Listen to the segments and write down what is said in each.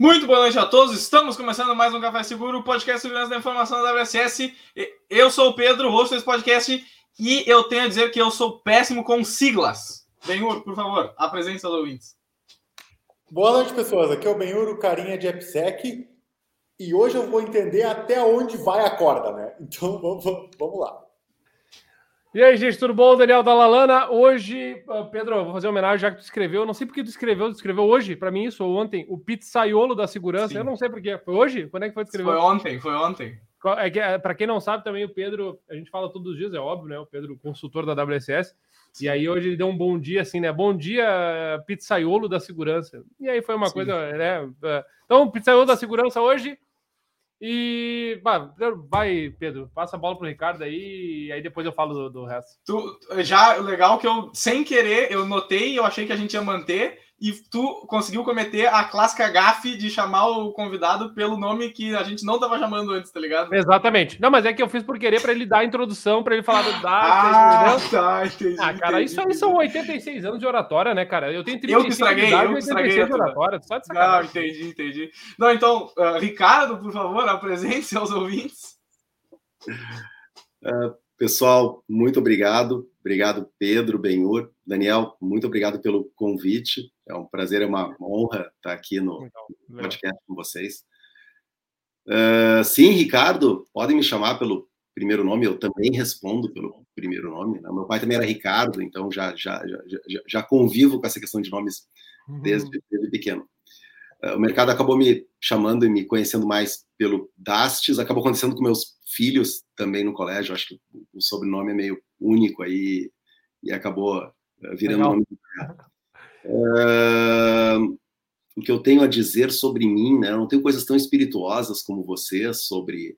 Muito boa noite a todos. Estamos começando mais um Café Seguro, podcast Segurança da Informação da WSS. Eu sou o Pedro, host desse podcast, e eu tenho a dizer que eu sou péssimo com siglas. Benhur, por favor, apresente seus ouvintes. Boa noite, pessoas. Aqui é o Benhur, o carinha de AppSec, e hoje eu vou entender até onde vai a corda, né? Então vamos, vamos lá. E aí, gente, tudo bom? Daniel Dalalana. Hoje, ah, Pedro, vou fazer uma homenagem já que tu escreveu. Não sei porque tu escreveu, tu escreveu hoje, para mim, isso, ou ontem, o pizzaiolo da segurança. Sim. Eu não sei porquê. Foi hoje? Quando é que foi que escreveu? Foi ontem, foi ontem. É que, é, para quem não sabe, também o Pedro, a gente fala todos os dias, é óbvio, né? O Pedro, consultor da WSS. Sim. E aí hoje ele deu um bom dia, assim, né? Bom dia, pizzaiolo da segurança. E aí foi uma Sim. coisa, né? É, então, pizzaiolo da segurança hoje e vai, Pedro, passa a bola pro Ricardo aí, e aí depois eu falo do, do resto. Tu, já, legal que eu, sem querer, eu notei, eu achei que a gente ia manter, e tu conseguiu cometer a clássica gafe de chamar o convidado pelo nome que a gente não estava chamando antes, tá ligado? Exatamente. Não, mas é que eu fiz por querer para ele dar a introdução, para ele falar do ah, entendeu? Tá, entendi. Ah, cara, entendi, isso aí são 86 anos de oratória, né, cara? Eu tenho 35 eu que estraguei, eu que estraguei de oratória, só de Não, entendi, entendi. Não, então, uh, Ricardo, por favor, apresente seus ouvintes. Uh, pessoal, muito obrigado. Obrigado, Pedro, Benhur. Daniel, muito obrigado pelo convite. É um prazer, é uma honra estar aqui no podcast com vocês. Uh, sim, Ricardo, podem me chamar pelo primeiro nome, eu também respondo pelo primeiro nome. Né? Meu pai também era Ricardo, então já, já, já, já convivo com essa questão de nomes uhum. desde, desde pequeno. Uh, o mercado acabou me chamando e me conhecendo mais pelo Dastes, acabou acontecendo com meus filhos também no colégio, acho que o sobrenome é meio único aí, e acabou uh, virando Legal. nome Uh, o que eu tenho a dizer sobre mim, né? Eu não tenho coisas tão espirituosas como vocês sobre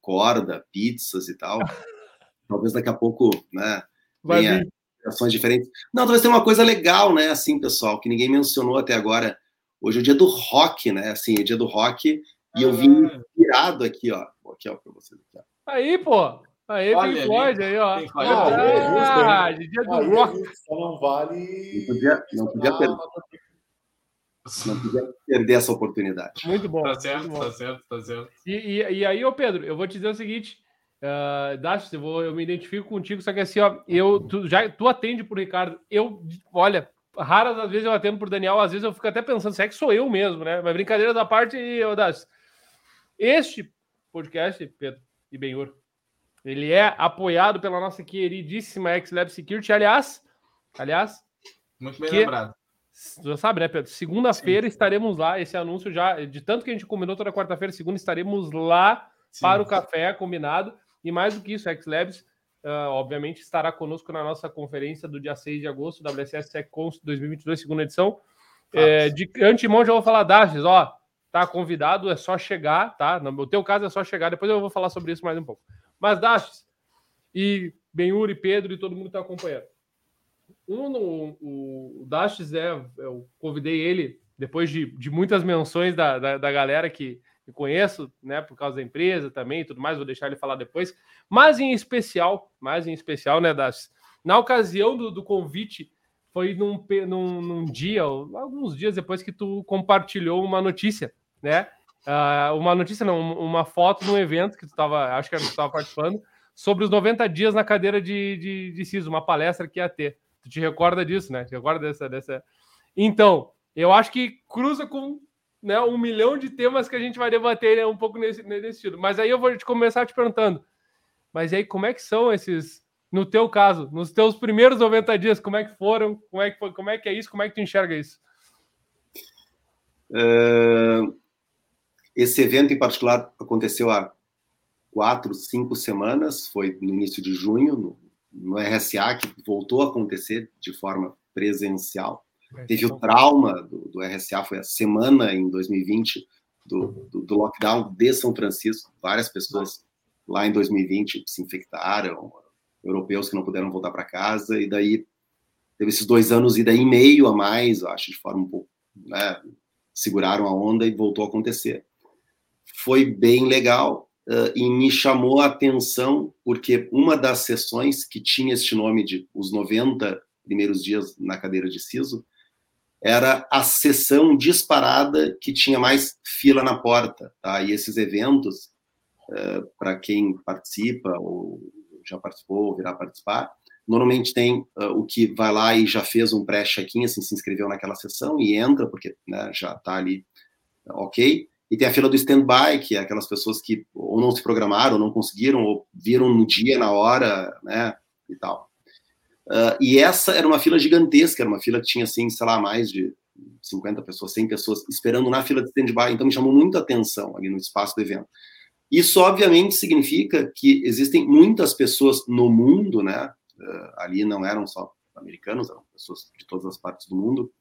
corda, pizzas e tal. Talvez daqui a pouco, né? Venha ações diferentes. Não, talvez tenha uma coisa legal, né? Assim, pessoal, que ninguém mencionou até agora. Hoje é o dia do rock, né? Assim, é dia do rock. E eu vim ah. inspirado aqui, ó. Aqui, ó, pra vocês. Aqui, ó. Aí, pô. Aí Olha Pink Floyd, aí, ó. Ah, ah, dia do rock. Só não vale. Não podia, não podia perder. Não podia perder essa oportunidade. Muito bom. Tá certo, bom. tá certo, tá certo. E, e, e, aí, ô Pedro, eu vou te dizer o seguinte. Uh, Dash, eu, vou, eu me identifico contigo, só que assim, ó, eu, tu, já, tu atende por Ricardo. Eu, olha, raras às vezes eu atendo por Daniel, às vezes eu fico até pensando se é que sou eu mesmo, né? Mas brincadeira da parte, eu, Dash. Este podcast, Pedro e Benhur, ele é apoiado pela nossa queridíssima XLab Security. Aliás, aliás, muito bem que, lembrado. Você sabe, né, Pedro? Segunda-feira estaremos lá. Esse anúncio já, de tanto que a gente combinou toda quarta-feira, segunda, estaremos lá Sim. para o café combinado. E mais do que isso, a XLabs, uh, obviamente, estará conosco na nossa conferência do dia 6 de agosto, WSS SecCons 2022, segunda edição. É, de antemão, já vou falar, Dashes, ó, tá convidado, é só chegar, tá? No teu caso, é só chegar. Depois eu vou falar sobre isso mais um pouco. Mas Dastes e Benhur e Pedro e todo mundo está acompanhando. Um, o, o Dastes, é, eu convidei ele depois de, de muitas menções da, da, da galera que, que conheço, né, por causa da empresa também e tudo mais, vou deixar ele falar depois. Mas em especial, mais em especial, né, Dastes, na ocasião do, do convite, foi num, num, num, dia, alguns dias depois que tu compartilhou uma notícia, né? uh, uma notícia, não, uma foto de um evento que tu estava, acho que tu estava participando, sobre os 90 dias na cadeira de, de, de CISO, uma palestra que ia ter. Tu te recorda disso, né? Te recorda dessa, dessa. Então, eu acho que cruza com né, um milhão de temas que a gente vai debater né, um pouco nesse, nesse estilo. Mas aí eu vou te começar te perguntando. Mas aí, como é que são esses, no teu caso, nos teus primeiros 90 dias, como é que foram? Como é que, foi, como é, que é isso? Como é que tu enxerga isso? Uh, esse evento em particular aconteceu há quatro, cinco semanas, foi no início de junho, no, no RSA, que voltou a acontecer de forma presencial. É, Teve o então. trauma do, do, RSA, foi a semana em 2020 do, do, do, lockdown de São Francisco. Várias pessoas lá em 2020 se infectaram, europeus que não puderam voltar para casa, e daí teve esses dois anos e daí meio a mais, acho, de forma um pouco, né, seguraram a onda e voltou a acontecer foi bem legal uh, e me chamou a atenção porque uma das sessões que tinha este nome de os 90 primeiros dias na cadeira de siso era a sessão disparada que tinha mais fila na porta, tá? E esses eventos, uh, para quem participa ou já participou ou virá participar, normalmente tem uh, o que vai lá e já fez um pré-check-in, assim, se inscreveu naquela sessão e entra, porque né, já está ali ok. E tem a fila do stand-by, que é aquelas pessoas que ou não se programaram, ou não conseguiram, ou viram no dia, na hora, né, e tal. Uh, e essa era uma fila gigantesca, era uma fila que tinha, assim, sei lá, mais de 50 pessoas, 100 pessoas esperando na fila de stand-by, então me chamou muita atenção ali no espaço do evento. Isso, obviamente, significa que existem muitas pessoas no mundo, né, uh, ali não eram só americanos, eram pessoas de todas as partes do mundo,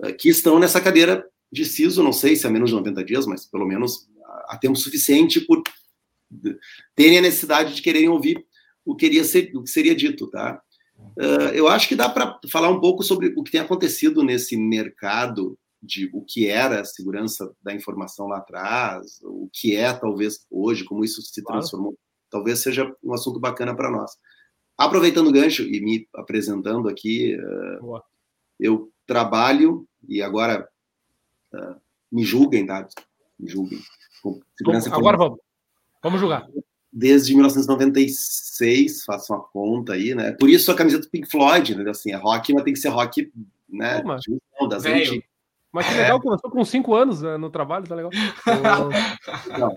uh, que estão nessa cadeira de CISO, não sei se é menos de 90 dias, mas pelo menos há tempo suficiente por terem a necessidade de quererem ouvir o que, ser, o que seria dito, tá? Uh, eu acho que dá para falar um pouco sobre o que tem acontecido nesse mercado de o que era a segurança da informação lá atrás, o que é talvez hoje, como isso se transformou. Claro. Talvez seja um assunto bacana para nós. Aproveitando o gancho e me apresentando aqui, uh, eu trabalho e agora uh, me julguem, tá? Me julguem. Agora vamos. Vamos julgar. Desde 1996, faço uma conta aí, né? Por isso a camiseta do Pink Floyd, né? Assim, é rock, mas tem que ser rock, né? Pô, mas... das antigas. Mas que legal, começou com cinco anos né, no trabalho, tá legal. Não.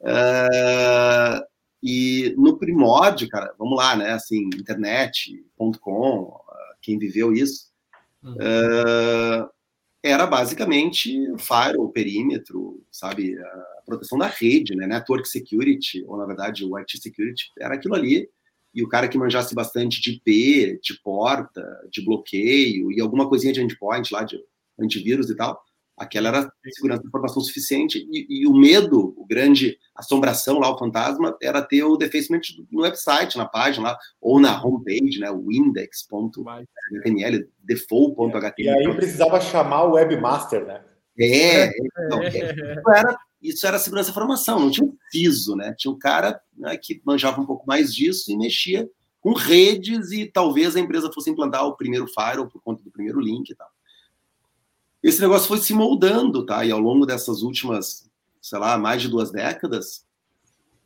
Uh, e no primórdio, cara, vamos lá, né? Assim, internet.com, quem viveu isso, uhum. uh, era basicamente firewall, perímetro, sabe, a proteção da rede, né, network security, ou na verdade o IT security, era aquilo ali, e o cara que manjasse bastante de IP, de porta, de bloqueio, e alguma coisinha de endpoint lá, de antivírus e tal, aquela era segurança de informação suficiente, e, e, o medo, o grande assombração lá, o fantasma, era ter o defacement no website, na página lá, ou na homepage, né, o index.html, default.html. E aí precisava chamar o webmaster, né? É, então, isso, era, isso era segurança de informação, não tinha um piso, né? Tinha um cara né, que manjava um pouco mais disso e mexia com redes e talvez a empresa fosse implantar o primeiro firewall por conta do primeiro link e tal esse negócio foi se moldando, tá? E ao longo dessas últimas, sei lá, mais de duas décadas,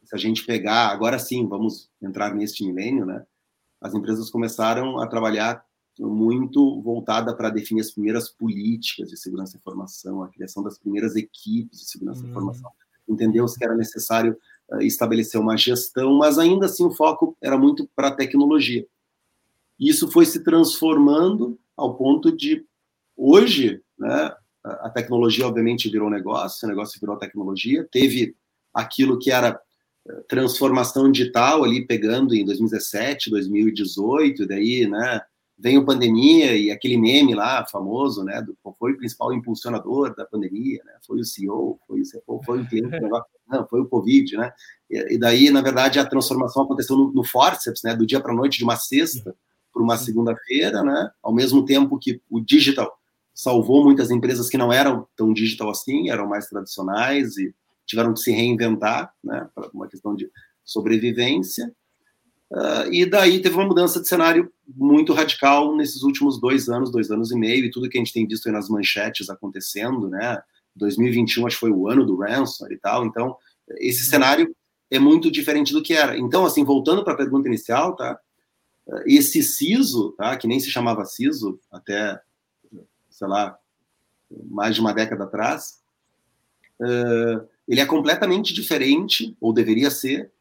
se a gente pegar, agora sim, vamos entrar neste milênio, né? As empresas começaram a trabalhar muito voltada para definir as primeiras políticas de segurança da informação, a criação das primeiras equipes de segurança da informação. Entendeu-se que era necessário uh, estabelecer uma gestão, mas ainda assim o foco era muito para a tecnologia. Isso foi se transformando ao ponto de hoje né? A tecnologia, obviamente, virou negócio, o negócio virou tecnologia. Teve aquilo que era eh, transformação digital ali pegando em 2017, 2018, daí, né, vem a pandemia e aquele meme lá famoso, né, do foi o principal impulsionador da pandemia, né, foi o CEO, foi o CFO, foi o cliente, não, foi o Covid, né, e, e, daí, na verdade, a transformação aconteceu no, no forceps, né, do dia para noite, de uma sexta para uma segunda-feira, né, ao mesmo tempo que o digital salvou muitas empresas que não eram tão digital assim, eram mais tradicionais e tiveram que se reinventar, né, para uma questão de sobrevivência. Uh, e daí teve uma mudança de cenário muito radical nesses últimos dois anos, dois anos e meio, e tudo que a gente tem visto nas manchetes acontecendo, né? 2021 acho que foi o ano do ransomware e tal, então esse cenário é muito diferente do que era. Então, assim, voltando para a pergunta inicial, tá? Esse CISO, tá? Que nem se chamava CISO até sei lá, mais de uma década atrás, uh, ele é completamente diferente, ou deveria ser,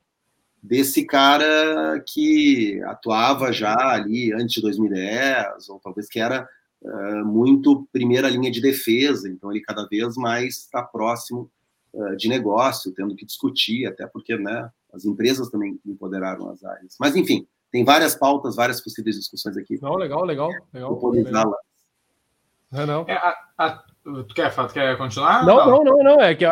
desse cara que atuava já ali antes de 2010, ou talvez que era uh, muito primeira linha de defesa, então ele cada vez mais está próximo uh, de negócio, tendo que discutir, até porque né, as empresas também empoderaram as áreas. Mas, enfim, tem várias pautas, várias possíveis discussões aqui. Não, legal, legal. legal, legal. Não, não. É, a, a, tu, quer, tu quer continuar? Não, não, não, não. É que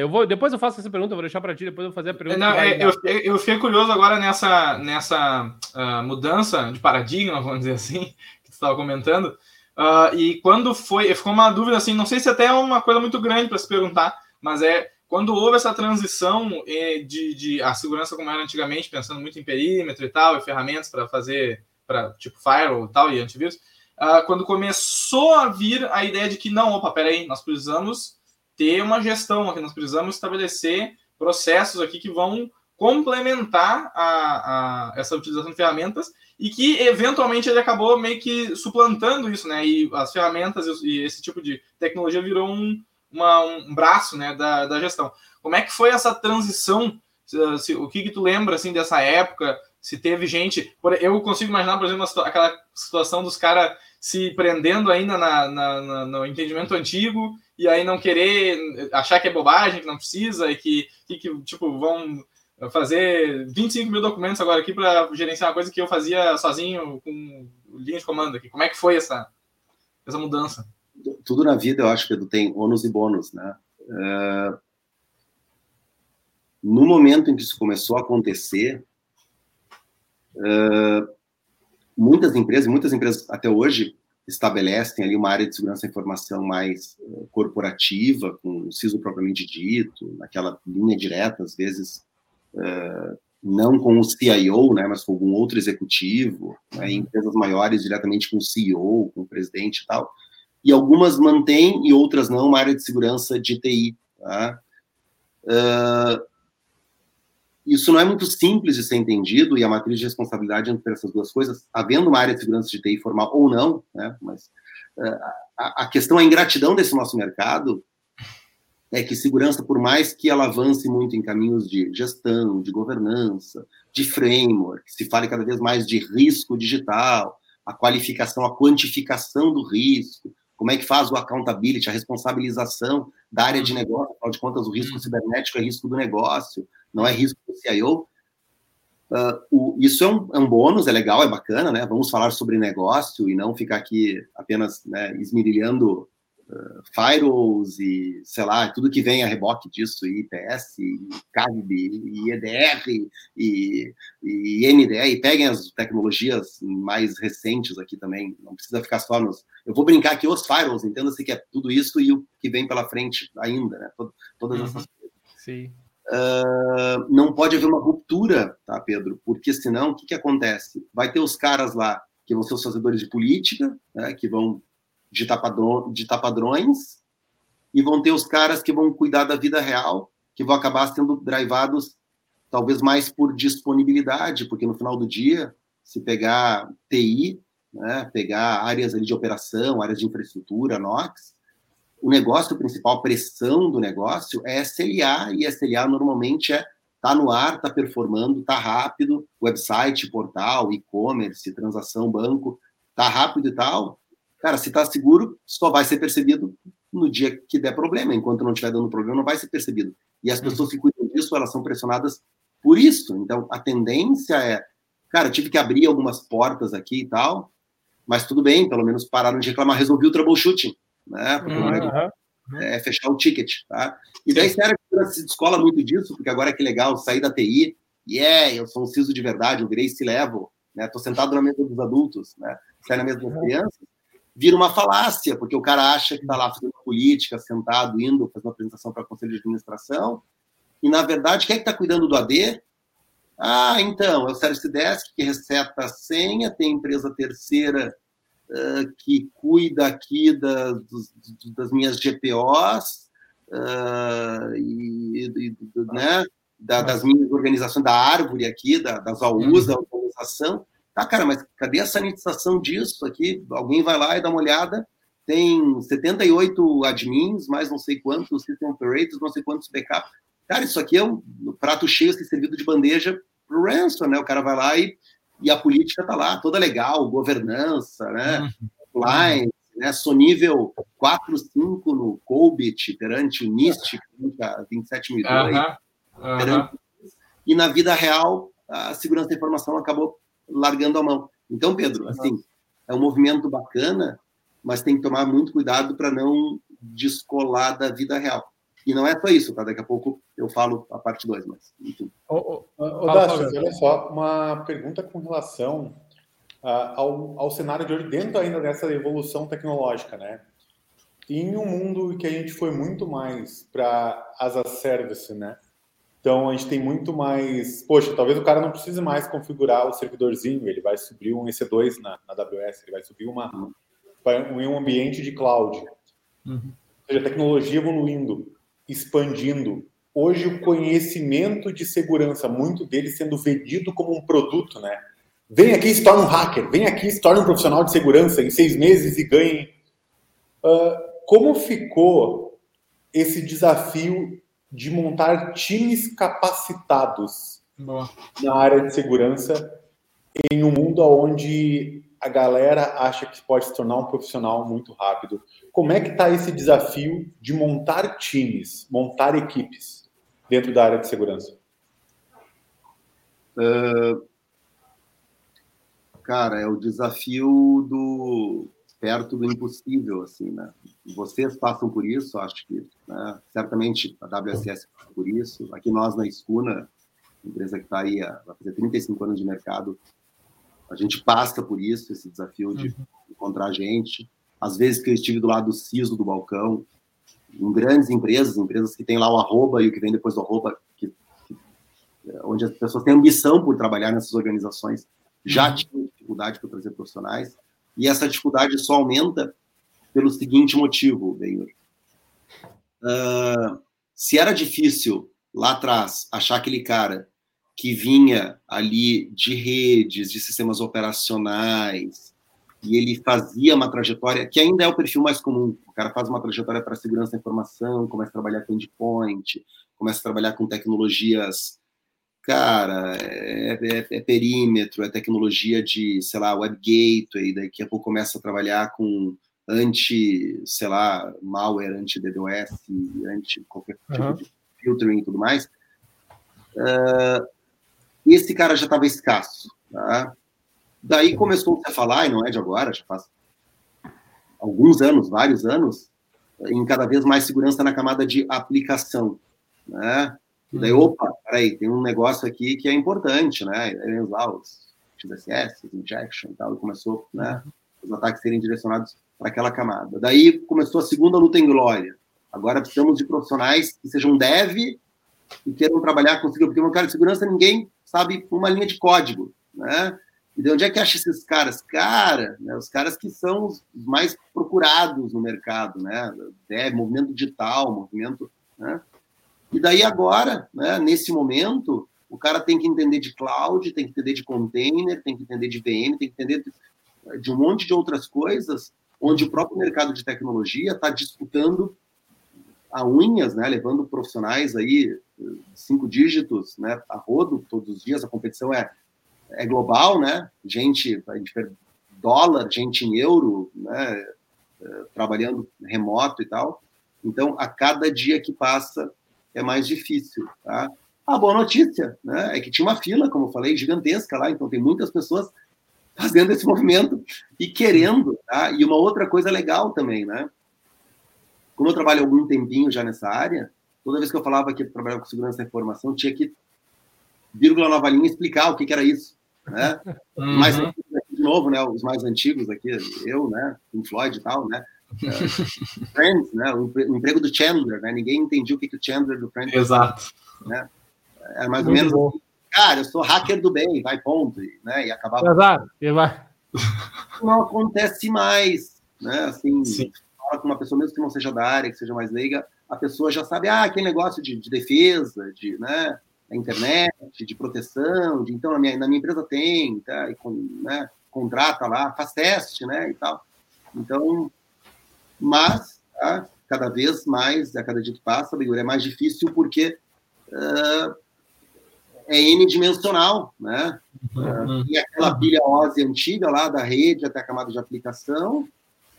eu vou, depois eu faço essa pergunta, vou deixar para ti, depois eu vou fazer a pergunta. Não, é, eu, eu fiquei curioso agora nessa, nessa uh, mudança de paradigma, vamos dizer assim, que tu estava comentando. Uh, e quando foi, ficou uma dúvida assim, não sei se até é uma coisa muito grande para se perguntar, mas é quando houve essa transição eh, de, de a segurança como era antigamente, pensando muito em perímetro e tal, e ferramentas para fazer, para tipo firewall e tal, e antivírus, uh, quando começou a vir a ideia de que não, opa, peraí, nós precisamos ter uma gestão aqui, nós precisamos estabelecer processos aqui que vão complementar a, a, essa utilização de ferramentas e que eventualmente ele acabou meio que suplantando isso, né? E as ferramentas e esse tipo de tecnologia virou um, uma, um braço né, da, da gestão. Como é que foi essa transição? Se, se, o que, que tu lembra assim dessa época? Se teve gente. Eu consigo imaginar, por exemplo, aquela situação dos caras se prendendo ainda na, na, na, no entendimento antigo e aí não querer achar que é bobagem, que não precisa e que, que, que tipo, vão fazer 25 mil documentos agora aqui para gerenciar uma coisa que eu fazia sozinho com linha de comando aqui. Como é que foi essa, essa mudança? Tudo na vida, eu acho que tem ônus e bônus, né? Uh, no momento em que isso começou a acontecer, uh, muitas empresas, muitas empresas até hoje estabelecem ali uma área de segurança da informação mais uh, corporativa, com o CISO propriamente dito, naquela linha direta, às vezes uh, não com o CIO, né, mas com algum outro executivo, né, em empresas maiores diretamente com o CEO, com o presidente e tal. E algumas mantêm e outras não uma área de segurança de TI. Tá? Uh, isso não é muito simples de ser entendido, e a matriz de responsabilidade entre essas duas coisas, havendo uma área de segurança de TI formal ou não, né, mas uh, a, a, questão, a ingratidão desse nosso mercado é que segurança, por mais que ela avance muito em caminhos de gestão, de governança, de framework, se fale cada vez mais de risco digital, a qualificação, a quantificação do risco, como é que faz o accountability, a responsabilização da área de negócio, afinal de contas, o risco cibernético é risco do negócio, não é risco do CIO. Uh, ah, o, isso é um, é um, bônus, é legal, é bacana, né? Vamos falar sobre negócio e não ficar aqui apenas né, esmirilhando uh, firewalls e, sei lá, tudo que vem a reboque disso, IPS, e CAB, e EDR, e, e NDR, e peguem as tecnologias mais recentes aqui também, não precisa ficar só nos... Eu vou brincar aqui, os firewalls, entenda-se que é tudo isso e o que vem pela frente ainda, né? Todas uhum. essas coisas. Sim. Uh, não pode haver uma ruptura, tá, Pedro? Porque senão, o que, que acontece? Vai ter os caras lá que vão ser os fazedores de política, né, que vão ditar, padrões, e vão ter os caras que vão cuidar da vida real, que vão acabar sendo drivados talvez mais por disponibilidade, porque no final do dia, se pegar TI, né, pegar áreas ali de operação, áreas de infraestrutura, NOx, o negócio principal, a pressão do negócio é SLA, e SLA normalmente é tá no ar, tá performando, tá rápido, website, portal, e-commerce, transação, banco, tá rápido e tal. Cara, se tá seguro, só vai ser percebido no dia que der problema. Enquanto não estiver dando problema, não vai ser percebido. E as pessoas que cuidam disso, elas são pressionadas por isso. Então, a tendência é, cara, tive que abrir algumas portas aqui e tal, mas tudo bem, pelo menos pararam de reclamar, resolvi o troubleshooting né? Uhum. é fechar o ticket, tá? E daí, sério, se descola muito disso, porque agora é que legal sair da TI, e yeah, é, eu sou um CISO de verdade, eu virei C-level, né? Tô sentado na mesa dos adultos, né? Sai na mesa das crianças, vira uma falácia, porque o cara acha que tá lá fazendo política, sentado, indo, fazendo apresentação para o conselho de administração, e na verdade, quem é que está cuidando do AD? Ah, então, é o Service Desk que receta a senha, tem empresa terceira uh, que cuida aqui da, dos, das minhas GPOs uh, e, e né, da, das minhas organizações, da árvore aqui, da, das AUs, da organização. Tá, cara, mas cadê a sanitização disso aqui? Alguém vai lá e dá uma olhada. Tem 78 admins, mais não sei quantos system operators, não sei quantos backups. Cara, isso aqui é um prato cheio, assim, servido de bandeja pro ransom, né? O cara vai lá e e a política está lá, toda legal, governança, né? Compliance, uhum. né? Sou nível 4, 5 no Colbit, perante o NIST, a 27002, uhum. perante... e na vida real, a segurança da informação acabou largando a mão. Então, Pedro, assim, é um movimento bacana, mas tem que tomar muito cuidado para não descolar da vida real. E não é só isso, tá? Daqui a pouco eu falo a parte 2, mas enfim. Ô, ô, ô Dácio, olha só, uma pergunta com relação uh, ao, ao cenário de hoje, dentro ainda dessa evolução tecnológica, né? Em um mundo que a gente foi muito mais para as a service, né? Então a gente tem muito mais. Poxa, talvez o cara não precise mais configurar o servidorzinho, ele vai subir um EC2 na, na AWS, ele vai subir uma, em um ambiente de cloud. Uhum. Ou seja, a tecnologia evoluindo, expandindo. Hoje o conhecimento de segurança, muito dele sendo vendido como um produto, né? Vem aqui e se torne um hacker, vem aqui e se torne um profissional de segurança em seis meses e ganhe. Uh, como ficou esse desafio de montar times capacitados Boa. na área de segurança em um mundo onde a galera acha que pode se tornar um profissional muito rápido? Como é que está esse desafio de montar times, montar equipes dentro da área de segurança? Uh, cara, é o desafio do perto do impossível, assim, né? Vocês passam por isso, acho que, né? certamente a WSS passa por isso. Aqui nós na Escuna, empresa que está aí, fazer 35 anos de mercado, a gente passa por isso, esse desafio de uhum. encontrar gente. Às vezes que eu estive do lado do CISO do balcão, em grandes empresas, empresas que têm lá o arroba e o que vem depois do arroba, que, que, onde as pessoas têm ambição por trabalhar nessas organizações, já uhum. tinham dificuldade para trazer profissionais, e essa dificuldade só aumenta pelo seguinte motivo, Benhur. Uh, se era difícil lá atrás achar aquele cara que vinha ali de redes, de sistemas operacionais, e ele fazia uma trajetória, que ainda é o perfil mais comum. O cara faz uma trajetória para segurança da informação, começa a trabalhar com endpoint, começa a trabalhar com tecnologias cara, é, é, é, perímetro, é tecnologia de, sei lá, web gateway, daqui a pouco começa a trabalhar com anti, sei lá, malware, anti-DDoS, anti qualquer tipo uhum. de filtering e tudo mais. Uh, esse cara já estava escasso, tá? Daí começou a falar, e não é de agora, já faz alguns anos, vários anos, em cada vez mais segurança na camada de aplicação, né? E daí, uhum. opa, peraí, tem um negócio aqui que é importante, né? Aí lá os XSS, injection e tal, e começou, né? Os ataques serem direcionados para aquela camada. Daí começou a segunda luta em glória. Agora precisamos de profissionais que sejam dev e queiram trabalhar com segurança, porque no cara de segurança ninguém sabe uma linha de código, né? E de onde é que acha esses caras? Cara, né, os caras que são os mais procurados no mercado, né? Dev, movimento digital, movimento, né? E daí agora, né, nesse momento, o cara tem que entender de cloud, tem que entender de container, tem que entender de VM, tem que entender de, de um monte de outras coisas, onde o próprio mercado de tecnologia está disputando a unhas, né, levando profissionais aí cinco dígitos, né, a rodo todos os dias. A competição é é global, né? Gente, a gente dólar, gente em euro, né? É, trabalhando remoto e tal. Então, a cada dia que passa, é mais difícil. Tá? A boa notícia né, é que tinha uma fila, como eu falei, gigantesca lá, então tem muitas pessoas fazendo esse movimento e querendo. Tá? E uma outra coisa legal também, né? Como eu trabalho algum tempinho já nessa área, toda vez que eu falava que trabalhava com segurança da informação, tinha que, vírgula nova linha, explicar o que, que era isso. Né? Uhum. Mas, de novo, né, os mais antigos aqui, eu, né, Pink Floyd e tal, né? Friends, né? O emprego do Chandler, né? Ninguém entendia o que, que o Chandler do Friends. Exato. Né? Era mais Muito ou menos. Bom. Assim, Cara, eu sou hacker do bem, vai ponto, né? E acabava. Exato. E vai. Não acontece mais, né? Assim, Sim. fala com uma pessoa mesmo que não seja da área, que seja mais leiga, a pessoa já sabe, ah, aquele negócio de, de defesa, de, né? Da internet, de proteção, de então na minha, na minha empresa tem, tá? E com, né? Contrata lá, faz teste, né? E tal. Então, mas tá? cada vez mais, a cada dia que passa, é mais difícil porque uh, é n-dimensional, né? Uhum. Uh, e aquela pilha OSI antiga lá da rede até a camada de aplicação,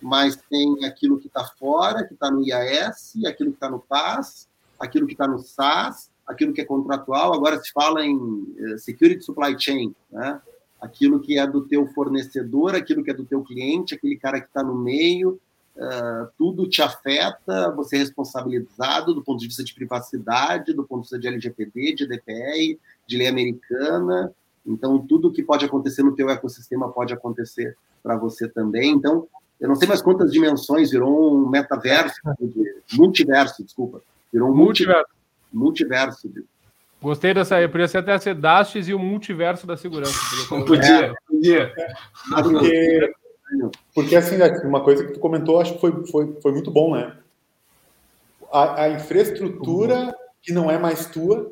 mas tem aquilo que está fora, que está no IAS, aquilo que está no PAS, aquilo que está no SAS, aquilo que é contratual. Agora se fala em uh, Security Supply Chain, né? Aquilo que é do teu fornecedor, aquilo que é do teu cliente, aquele cara que está no meio, Uh, tudo te afeta, você é responsabilizado do ponto de vista de privacidade, do ponto de vista de LGPD, de DPR, de lei americana. Então, tudo que pode acontecer no teu ecossistema pode acontecer para você também. Então, eu não sei mais quantas dimensões, virou um metaverso, multiverso, desculpa. Virou um multiverso. Multiverso. Gostei dessa aí, podia ser até ser Dastes e o multiverso da segurança. Podia, podia. Porque Porque assim, uma coisa que tu comentou, acho que foi, foi, foi muito bom, né? A, a infraestrutura que não é mais tua,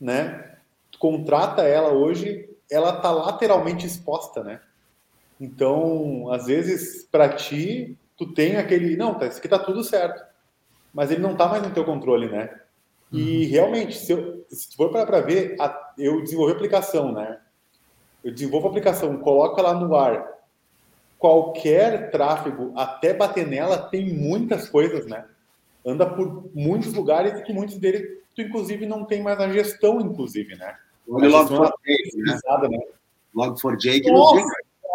né? Tu contrata ela hoje, ela tá lateralmente exposta, né? Então, às vezes, para ti, tu tem aquele, não, tá, isso aqui tá tudo certo, mas ele não tá mais no teu controle, né? E uhum. realmente, se, eu, se tu for para ver, a, eu desenvolvi aplicação, né? Eu desenvolvo a aplicação, coloco ela no ar. Qualquer tráfego, até bater nela, tem muitas coisas, né? Anda por muitos lugares e que muitos deles, tu inclusive não tem mais a gestão, inclusive, né? Olha Log4j, né? né? Log4j que não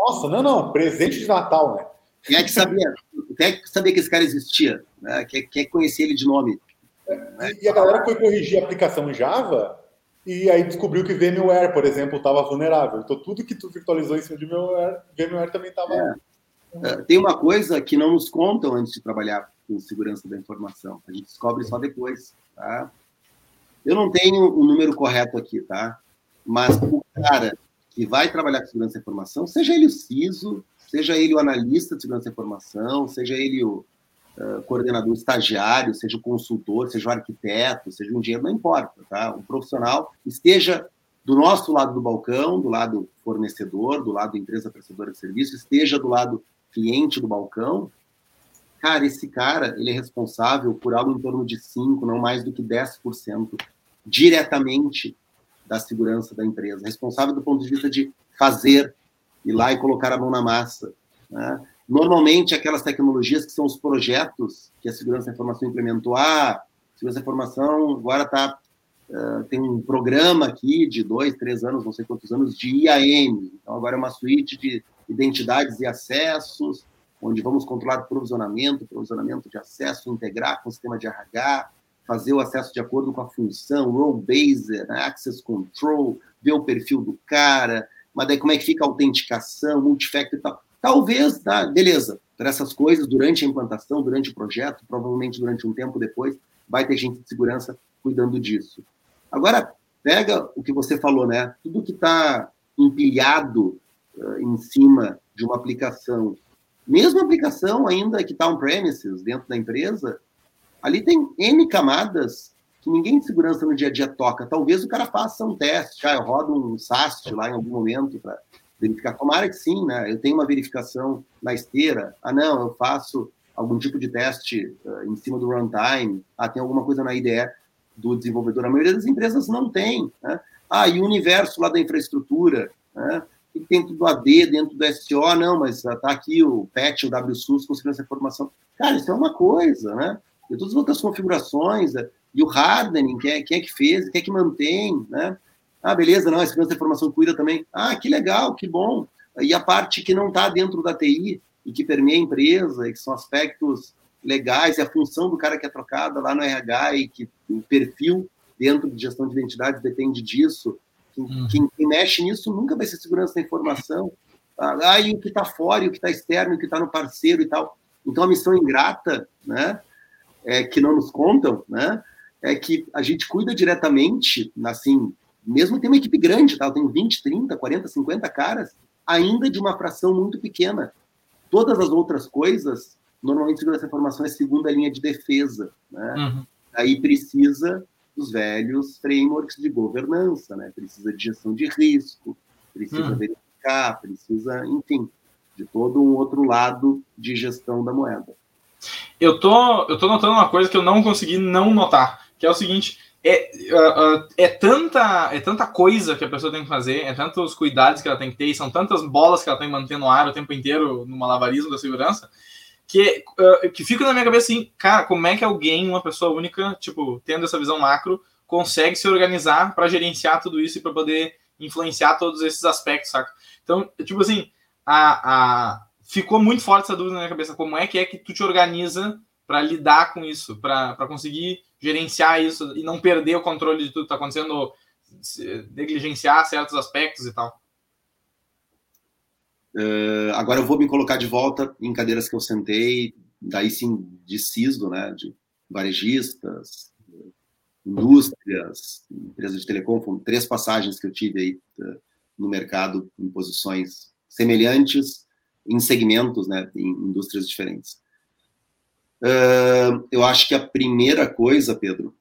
Nossa, não, não, presente de Natal, né? Quem é que sabia? Quem é que sabia que esse cara existia? Né? Quem, é que conhecia ele de nome? E a galera foi corrigir a aplicação Java e aí descobriu que VMware, por exemplo, estava vulnerável. Então tudo que tu virtualizou em cima de VMware, VMware também estava. É. É, tem uma coisa que não nos contam antes de trabalhar com segurança da informação. A gente descobre só depois. Tá? Eu não tenho o um número correto aqui, tá? Mas o cara que vai trabalhar com segurança da informação, seja ele o CISO, seja ele o analista de segurança da informação, seja ele o uh, coordenador estagiário, seja o consultor, seja o arquiteto, seja um engenheiro, não importa, tá? Um profissional esteja do nosso lado do balcão, do lado fornecedor, do lado empresa prestadora de serviço, esteja do lado cliente do balcão, cara, esse cara, ele é responsável por algo em torno de 5, não mais do que 10% diretamente da segurança da empresa, responsável do ponto de vista de fazer ir lá e colocar a mão na massa. Né? Normalmente, aquelas tecnologias que são os projetos que a segurança da informação implementou, ah, segurança da informação agora tá, uh, tem um programa aqui de dois, três anos, não sei quantos anos, de IAM. Então, agora é uma suíte de identidades e acessos, onde vamos controlar provisionamento, provisionamento de acesso, integrar com o sistema de RH, fazer o acesso de acordo com a função, role-based, né? access control, ver o perfil do cara, mas daí como é que fica a autenticação, multifactor e tal. Talvez, tá, beleza, para essas coisas, durante a implantação, durante o projeto, provavelmente durante um tempo depois, vai ter gente de segurança cuidando disso. Agora, pega o que você falou, né? Tudo que está empilhado uh, em cima de uma aplicação, mesmo aplicação ainda que está on-premises dentro da empresa, ali tem N camadas que ninguém de segurança no dia a dia toca. Talvez o cara faça um teste, ah, eu rodo um SAST lá em algum momento para verificar. Tomara que sim, né? Eu tenho uma verificação na esteira. Ah, não, eu faço algum tipo de teste uh, em cima do runtime. Ah, tem alguma coisa na IDE do desenvolvedor. A maioria das empresas não tem. Né? Ah, e o universo lá da infraestrutura, né? E dentro do AD, dentro do SO, não, mas está aqui o PET, o WSUS, com segurança de informação. Cara, isso é uma coisa, né? E todas as outras configurações, e o hardening, quem é, quem é que fez, quem é que mantém, né? Ah, beleza, não, a segurança da informação cuida também. Ah, que legal, que bom. E a parte que não está dentro da TI e que permeia a empresa, e que são aspectos legais, e a função do cara que é trocada lá no RH e que o perfil dentro de gestão de identidade depende disso. Quem, uhum. quem, quem mexe nisso nunca vai ser segurança da informação. Ah, e o que está fora, e o que está externo, e o que está no parceiro e tal. Então, a missão ingrata, né, é, que não nos contam, né, é que a gente cuida diretamente, assim, mesmo tem uma equipe grande, tá? tem 20, 30, 40, 50 caras, ainda de uma fração muito pequena. Todas as outras coisas, normalmente segurança da informação é segunda linha de defesa, né? Uhum. Aí precisa dos velhos frameworks de governança, né? Precisa de gestão de risco, precisa uhum. verificar, precisa, enfim, de todo um outro lado de gestão da moeda. Eu tô, eu tô notando uma coisa que eu não consegui não notar que é o seguinte: é, uh, uh, é, tanta, é tanta coisa que a pessoa tem que fazer, é tantos cuidados que ela tem que ter, e são tantas bolas que ela tem que manter no ar o tempo inteiro no malabarismo da segurança, que, uh, que fica na minha cabeça assim, cara, como é que alguém, uma pessoa única, tipo, tendo essa visão macro, consegue se organizar para gerenciar tudo isso e para poder influenciar todos esses aspectos, saca? Então, tipo assim, a, a, ficou muito forte essa dúvida na minha cabeça, como é que é que tu te organiza para lidar com isso, para conseguir gerenciar isso e não perder o controle de tudo que está acontecendo, negligenciar certos aspectos e tal. Uh, agora eu vou me colocar de volta em cadeiras que eu sentei, daí sim de CISDO, né, de varejistas, indústrias, empresas de telecom, foram três passagens que eu tive aí uh, no mercado em posições semelhantes, em segmentos, né, em indústrias diferentes. Uh, eu acho que a primeira coisa, Pedro,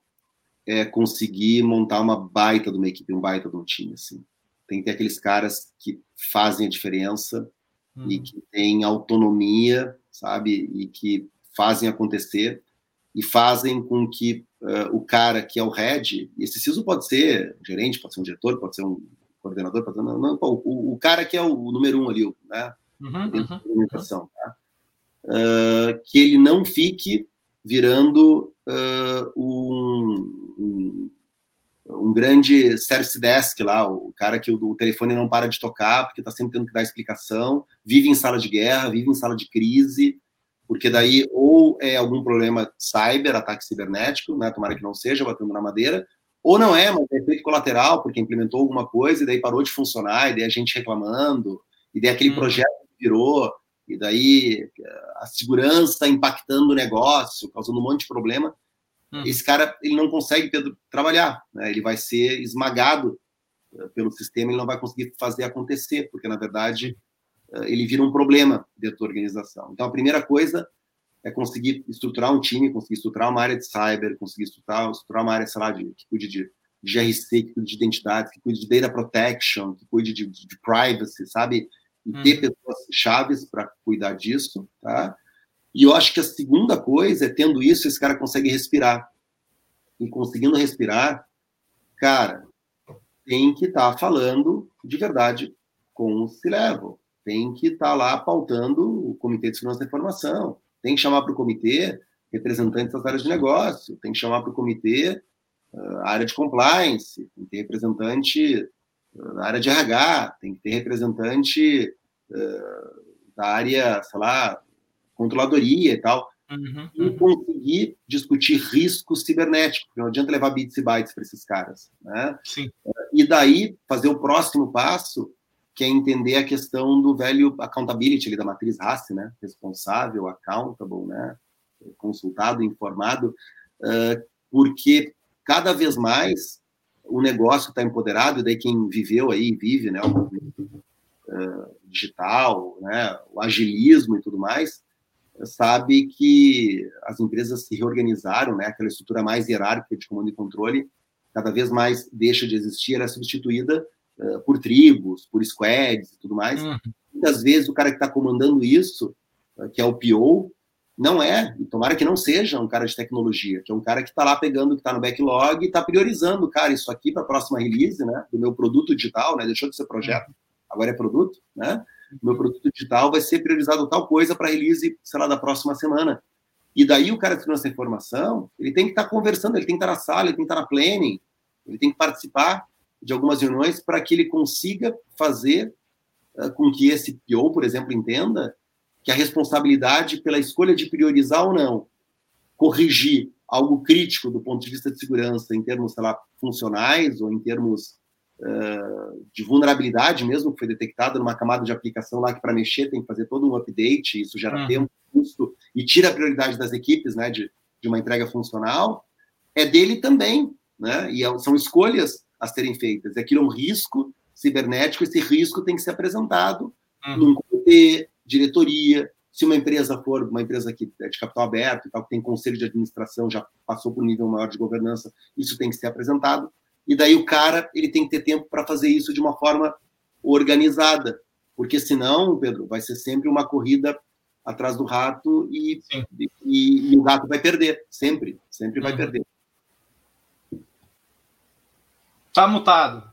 é conseguir montar uma baita de uma equipe, um baita de um time, assim. Tem que ter aqueles caras que fazem a diferença hum. e que têm autonomia, sabe, e que fazem acontecer e fazem com que uh, o cara que é o head, esse CISO pode ser um gerente, pode ser um diretor, pode ser um coordenador, pode ser, não, não, o, o, cara que é o número um ali, né, uhum, dentro uhum, da tá? uh, que ele não fique virando uh, um, um, um, grande service desk lá, o cara que o, o telefone não para de tocar porque está sempre tendo que dar explicação, vive em sala de guerra, vive em sala de crise, porque daí ou é algum problema cyber, ataque cibernético, né, tomara que não seja, batendo na madeira, ou não é, mas é efeito colateral, porque implementou alguma coisa e daí parou de funcionar, e daí a gente reclamando, e daí aquele hum. projeto virou, e daí a segurança impactando o negócio, causando um monte de problema. Hum. Esse cara ele não consegue Pedro, trabalhar, né? ele vai ser esmagado eh, pelo sistema, ele não vai conseguir fazer acontecer, porque na verdade eh, ele vira um problema dentro da organização. Então a primeira coisa é conseguir estruturar um time, conseguir estruturar uma área de cyber, conseguir estruturar, estruturar uma área, sei lá, de, que cuide de, de GRC, que cuide de identidade, que cuide de data protection, que cuide de, de, de privacy, sabe? E hum. ter pessoas chaves para cuidar disso, tá? E eu acho que a segunda coisa é tendo isso, esse cara consegue respirar. E conseguindo respirar, cara, tem que estar tá falando de verdade com o C-Level. Tem que estar tá lá pautando o Comitê de Segurança da Informação. Tem que chamar para o comitê representantes das áreas de negócio. Tem que chamar para o comitê uh, a área de compliance. Tem que ter representante na área de RH, tem que ter representante uh, da área, sei lá, controladoria e tal, uhum, e uhum. conseguir discutir risco cibernético, porque não adianta levar bits e bytes para esses caras, né? Sim. E daí fazer o próximo passo, que é entender a questão do velho accountability ali, da matriz RACE, né? Responsável, accountable, né? Consultado, informado, uh, porque cada vez mais o negócio está empoderado, e daí quem viveu aí, vive, né, o uh, digital, né, o agilismo e tudo mais, sabe que as empresas se reorganizaram, né, aquela estrutura mais hierárquica de comando e controle, cada vez mais deixa de existir, ela é substituída uh, por tribos, por squads e tudo mais. Uhum. Muitas vezes o cara que está comandando isso, uh, que é o PO, não é, e tomara que não seja um cara de tecnologia, que é um cara que está lá pegando o que está no backlog e está priorizando, cara, isso aqui para a próxima release, né, do meu produto digital, né, deixou de ser projeto, agora é produto, né, meu produto digital vai ser priorizado tal coisa para release, sei lá, da próxima semana. E daí o cara que trouxe essa informação, ele tem que estar tá conversando, ele tem que estar tá na sala, ele tem que estar tá na planning, ele tem que participar de algumas reuniões para que ele consiga fazer uh, com que esse PO, por exemplo, entenda que a responsabilidade pela escolha de priorizar ou não, corrigir algo crítico do ponto de vista de segurança, em termos, sei lá, funcionais ou em termos uh, de vulnerabilidade mesmo, que foi detectada numa camada de aplicação lá que para mexer tem que fazer todo um update, isso gera uhum. tempo, custo e tira a prioridade das equipes, né, de, de uma entrega funcional, é dele também, né, e é, são escolhas a serem feitas. Aquilo é um risco cibernético, esse risco tem que ser apresentado uhum. num comitê, diretoria, se uma empresa for uma empresa que é de capital aberto e tal, que tem conselho de administração, já passou por um nível maior de governança, isso tem que ser apresentado. E daí o cara ele tem que ter tempo para fazer isso de uma forma organizada, porque senão, Pedro, vai ser sempre uma corrida atrás do rato e, e, e o gato vai perder, sempre, sempre vai uhum. perder. Tá mutado.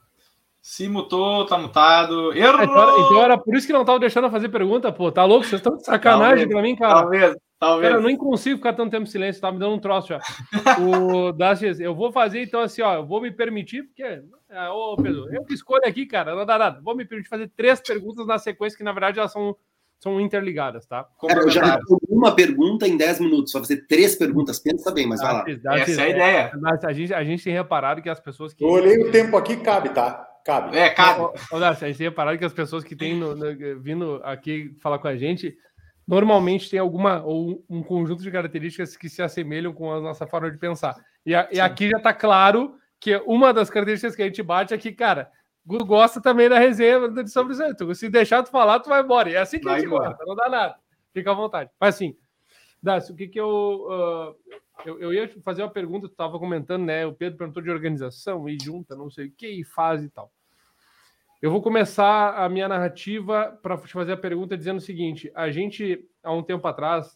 Se mutou, tá mutado. Errou! Então, então, era por isso que não tava deixando fazer pergunta, pô. Tá louco? Vocês estão de sacanagem talvez, pra mim, cara. Talvez, talvez. Cara, eu nem consigo ficar tanto tempo em silêncio, tá me dando um troço já. o Dashes, eu vou fazer então assim, ó. Eu vou me permitir, porque. É, ô, Pedro, eu que escolho aqui, cara. Não dá nada. Vou me permitir fazer três perguntas na sequência, que na verdade elas são são interligadas, tá? Cara, eu já uma pergunta em 10 minutos, só fazer três perguntas, pensa bem, mas vai lá. Essa é a ideia. A gente, a gente tem reparado que as pessoas que. Eu olhei o tempo aqui, cabe, tá? Cabe. É, cabe. Olha, a gente tem reparado que as pessoas que têm no, no, vindo aqui falar com a gente normalmente tem alguma ou um conjunto de características que se assemelham com a nossa forma de pensar. E, a, e aqui já está claro que uma das características que a gente bate é que, cara, Guto gosta também da resenha sobre isso. Se deixar tu falar, tu vai embora. E é assim que vai a gente embora. gosta, não dá nada. Fica à vontade. Mas assim, Dácio, o que que eu, uh, eu... eu, ia fazer uma pergunta, tu estava comentando, né? O Pedro perguntou de organização e junta, não sei o que, e faz e tal. Eu vou começar a minha narrativa para te fazer a pergunta dizendo o seguinte: a gente, há um tempo atrás,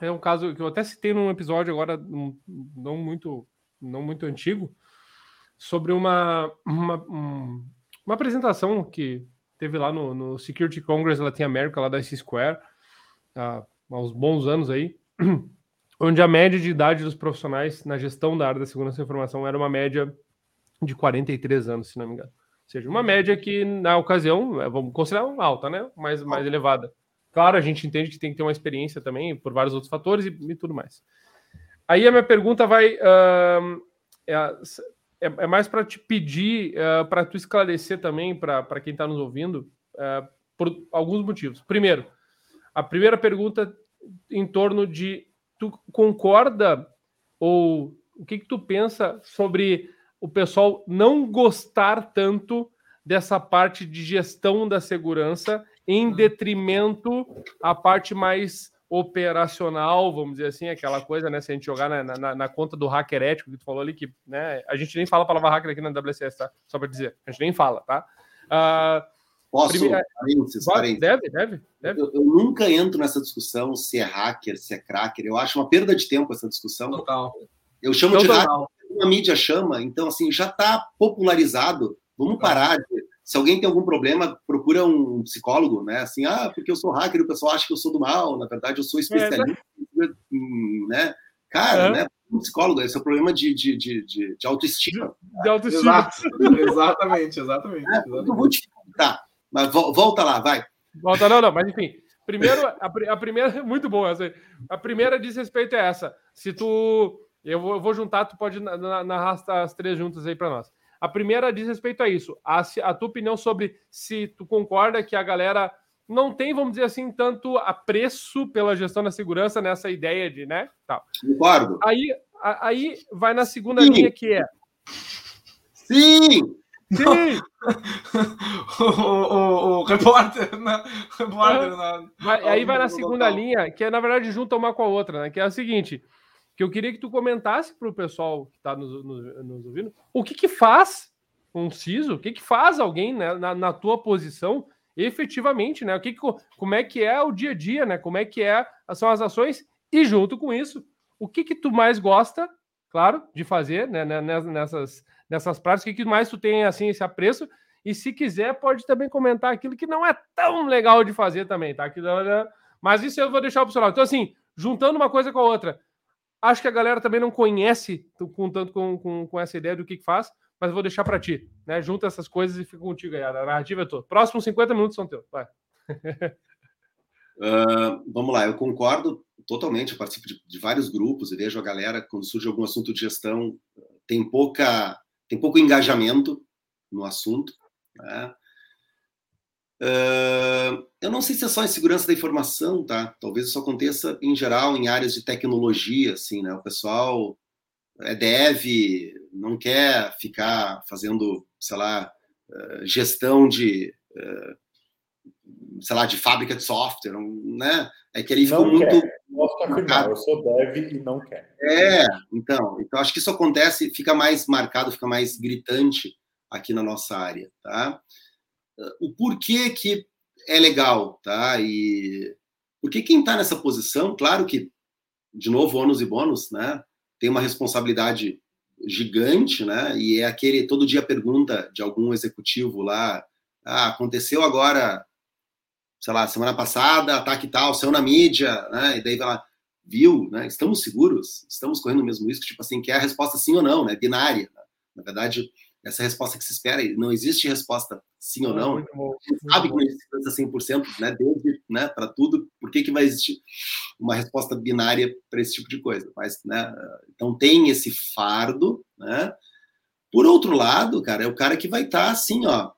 é um caso que eu até citei num episódio agora, não muito, não muito antigo, sobre uma, uma, uma apresentação que teve lá no, no Security Congress Latin America, lá da C Square, há, há uns bons anos aí, onde a média de idade dos profissionais na gestão da área da segurança da informação era uma média de 43 anos, se não me engano seja, uma média que, na ocasião, é, vamos considerar alta, né? Mais, mais elevada. Claro, a gente entende que tem que ter uma experiência também, por vários outros fatores e, e tudo mais. Aí a minha pergunta vai. Uh, é, é, é, mais para te pedir, uh, para tu esclarecer também, para quem está nos ouvindo, uh, por alguns motivos. Primeiro, a primeira pergunta em torno de tu concorda ou o que, que tu pensa sobre o pessoal não gostar tanto dessa parte de gestão da segurança em uhum. detrimento a parte mais operacional, vamos dizer assim, aquela coisa, né? Se a gente jogar na, na, na, conta do hacker ético que tu falou ali, que né, a gente nem fala a palavra hacker aqui na WCS, tá? Só para dizer, a gente nem fala, tá? Uh, Posso? Primeira... Parênteses, parênteses. Deve, deve. deve. Eu, eu, nunca entro nessa discussão se é hacker, se é cracker. Eu acho uma perda de tempo essa discussão. Total. Eu chamo Total. de hacker a mídia chama, então assim, já está popularizado. Vamos tá. parar de, se alguém tem algum problema, procura um psicólogo, né? Assim, ah, porque eu sou hacker, o pessoal acha que eu sou do mal, na verdade eu sou especialista, é, né? Cara, é. né? Um psicólogo, esse é o problema de, de, de, de, de autoestima. De, de autoestima. exatamente, exatamente. É, Eu vou te tá, mas volta lá, vai. Volta, não, não, mas enfim. Primeiro, a, a primeira, muito boa, a primeira diz respeito é essa. Se tu eu vou, eu vou juntar, tu pode narrar as três juntas aí para nós. A primeira diz respeito a isso. A, a tua opinião sobre se tu concorda que a galera não tem, vamos dizer assim, tanto apreço pela gestão da segurança nessa ideia de, né? Tal. Concordo. Aí, aí vai na segunda Sim. linha que é. Sim! Sim! o, o, o, repórter, né? repórter na... vai, aí vai na segunda linha, que é, na verdade, junta uma com a outra, né? Que é a seguinte: que eu queria que tu comentasse para o pessoal que está nos, nos, nos, ouvindo o que, que faz um CISO, o que, que faz alguém né, na, na, tua posição efetivamente, né? O que, que como é que é o dia a dia, né? Como é que é, são as ações e junto com isso, o que que tu mais gosta, claro, de fazer né, né nessas, nessas práticas, o que, que mais tu tem assim esse apreço e se quiser pode também comentar aquilo que não é tão legal de fazer também, tá? Mas isso eu vou deixar para o Então assim, juntando uma coisa com a outra, Acho que a galera também não conhece com tanto com, com, com essa ideia do que, que faz, mas vou deixar para ti. Né? Junta essas coisas e fica contigo aí. A narrativa é tua. Próximos 50 minutos são teus. Vai. Uh, vamos lá, eu concordo totalmente. Eu participo de, de, vários grupos e vejo a galera, quando surge algum assunto de gestão, tem, pouca, tem pouco engajamento no assunto. Né? Uh, eu não sei se é só em segurança da informação, tá? Talvez isso aconteça em geral em áreas de tecnologia, assim, né? O pessoal é dev, não quer ficar fazendo, sei lá, uh, gestão de, uh, sei lá, de fábrica de software, né? É que ele ficou muito. Quer. Afirmar, eu sou dev e não quero. É, então, então acho que isso acontece, fica mais marcado, fica mais gritante aqui na nossa área, tá? O porquê que é legal, tá? E porque quem está nessa posição, claro que, de novo, ônus e bônus, né? Tem uma responsabilidade gigante, né? E é aquele todo dia pergunta de algum executivo lá, ah, aconteceu agora, sei lá, semana passada, ataque tal, saiu na mídia, né? E daí vai lá, viu, né? Estamos seguros, estamos correndo o mesmo risco, tipo assim, que é a resposta sim ou não, né? Binária. Né? Na verdade, essa resposta que se espera, não existe resposta sim ou não. Bom, sabe que não existe 100%, né, desde, né, para tudo, por que, que vai existir uma resposta binária para esse tipo de coisa? Mas, né, então tem esse fardo, né? Por outro lado, cara, é o cara que vai estar tá, assim, ó,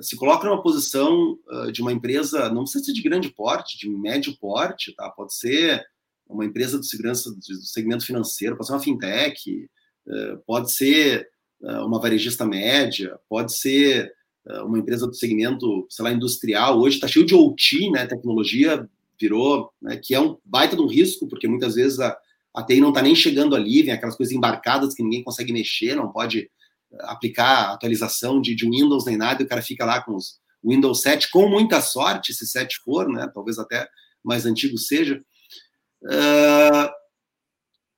se coloca numa posição uh, de uma empresa, não precisa ser de grande porte, de médio porte, tá? Pode ser uma empresa de segurança do segmento financeiro, pode ser uma fintech, uh, pode ser uma varejista média, pode ser uma empresa do segmento, sei lá, industrial. Hoje está cheio de OT, né? Tecnologia virou, né, que é um baita de um risco, porque muitas vezes a, a TI não está nem chegando ali, vem aquelas coisas embarcadas que ninguém consegue mexer, não pode aplicar atualização de, de Windows nem nada, e o cara fica lá com os Windows 7, com muita sorte, se 7 for, né? Talvez até mais antigo seja. Uh,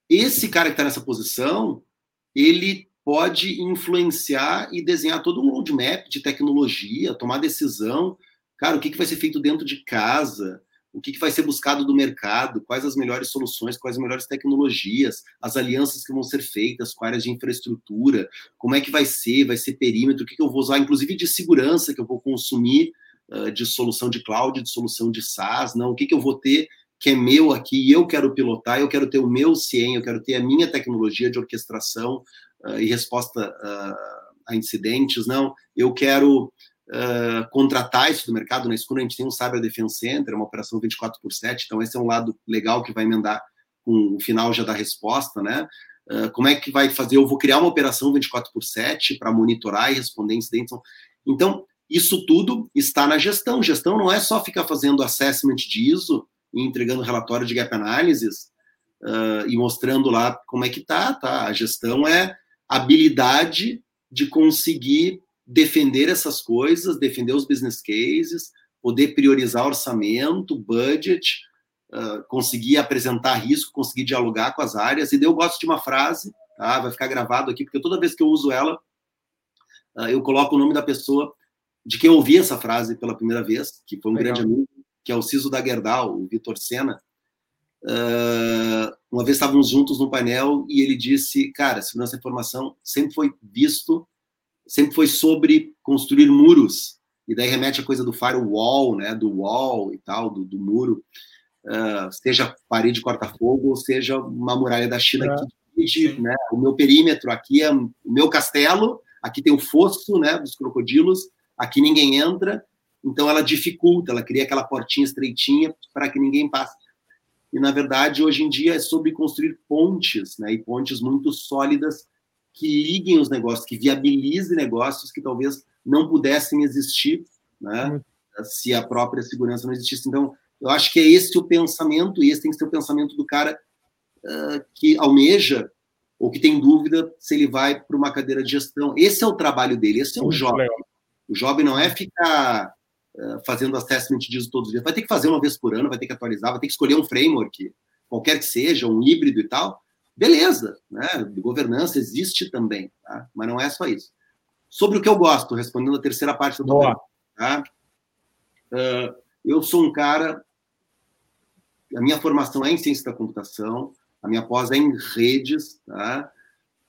esse cara que está nessa posição, ele pode influenciar e desenhar todo um roadmap de tecnologia, tomar decisão. Cara, o que, que vai ser feito dentro de casa? o que, que vai ser buscado do mercado, quais as melhores soluções, quais as melhores tecnologias, as alianças que vão ser feitas com áreas de infraestrutura, como é que vai ser, vai ser perímetro, o que, que eu vou usar, inclusive de segurança que eu vou consumir uh, de solução de cloud, de solução de SaaS, não, o que, que eu vou ter que é meu aqui e eu quero pilotar, eu quero ter o meu CIEM, eu quero ter a minha tecnologia de orquestração uh, e resposta uh, a incidentes, não, eu quero uh, contratar isso do mercado. Na escura a gente tem um Cyber Defense Center, uma operação 24 por 7, então esse é um lado legal que vai emendar com o final já da resposta, né? Como é que vai fazer? Eu vou criar uma operação 24 por 7 para monitorar e responder incidentes. Então, isso tudo está na gestão. Gestão não é só ficar fazendo assessment de ISO e entregando relatório de gap analysis uh, e mostrando lá como é que tá, tá? A gestão é habilidade de conseguir defender essas coisas, defender os business cases, poder priorizar orçamento, budget, uh, conseguir apresentar risco, conseguir dialogar com as áreas. E daí eu gosto de uma frase, tá? vai ficar gravado aqui, porque toda vez que eu uso ela, uh, eu coloco o nome da pessoa de quem eu ouvi essa frase pela primeira vez, que foi um Legal. grande amigo, que é o Ciso da Gerdau, o Vitor Sena. Uh, uma vez estávamos juntos no painel e ele disse, cara, segurança da informação sempre foi visto sempre foi sobre construir muros, e daí remete a coisa do firewall, né, do wall e tal, do, do muro, uh, seja parede corta-fogo, ou seja uma muralha da China é. que divide, né, o meu perímetro, aqui é o meu castelo, aqui tem o fosso, né, dos crocodilos, aqui ninguém entra, então ela dificulta, ela cria aquela portinha estreitinha para que ninguém passe. E, na verdade, hoje em dia é sobre construir pontes, né, e pontes muito sólidas que liguem os negócios, que viabilizem negócios que talvez não pudessem existir, né? Se a própria segurança não existisse. Então, eu acho que é esse o pensamento, e esse tem que ser o pensamento do cara uh, que almeja ou que tem dúvida se ele vai para uma cadeira de gestão. Esse é o trabalho dele, esse é o jovem. O jovem não é ficar fazendo assessment disso todos os dias. Vai ter que fazer uma vez por ano, vai ter que atualizar, vai ter que escolher um framework, qualquer que seja, um híbrido e tal, Beleza, né? Governança existe também, tá? mas não é só isso. Sobre o que eu gosto, respondendo a terceira parte tua pergunta, tá? Uh, eu sou um cara. A minha formação é em ciência da computação, a minha pós é em redes, tá?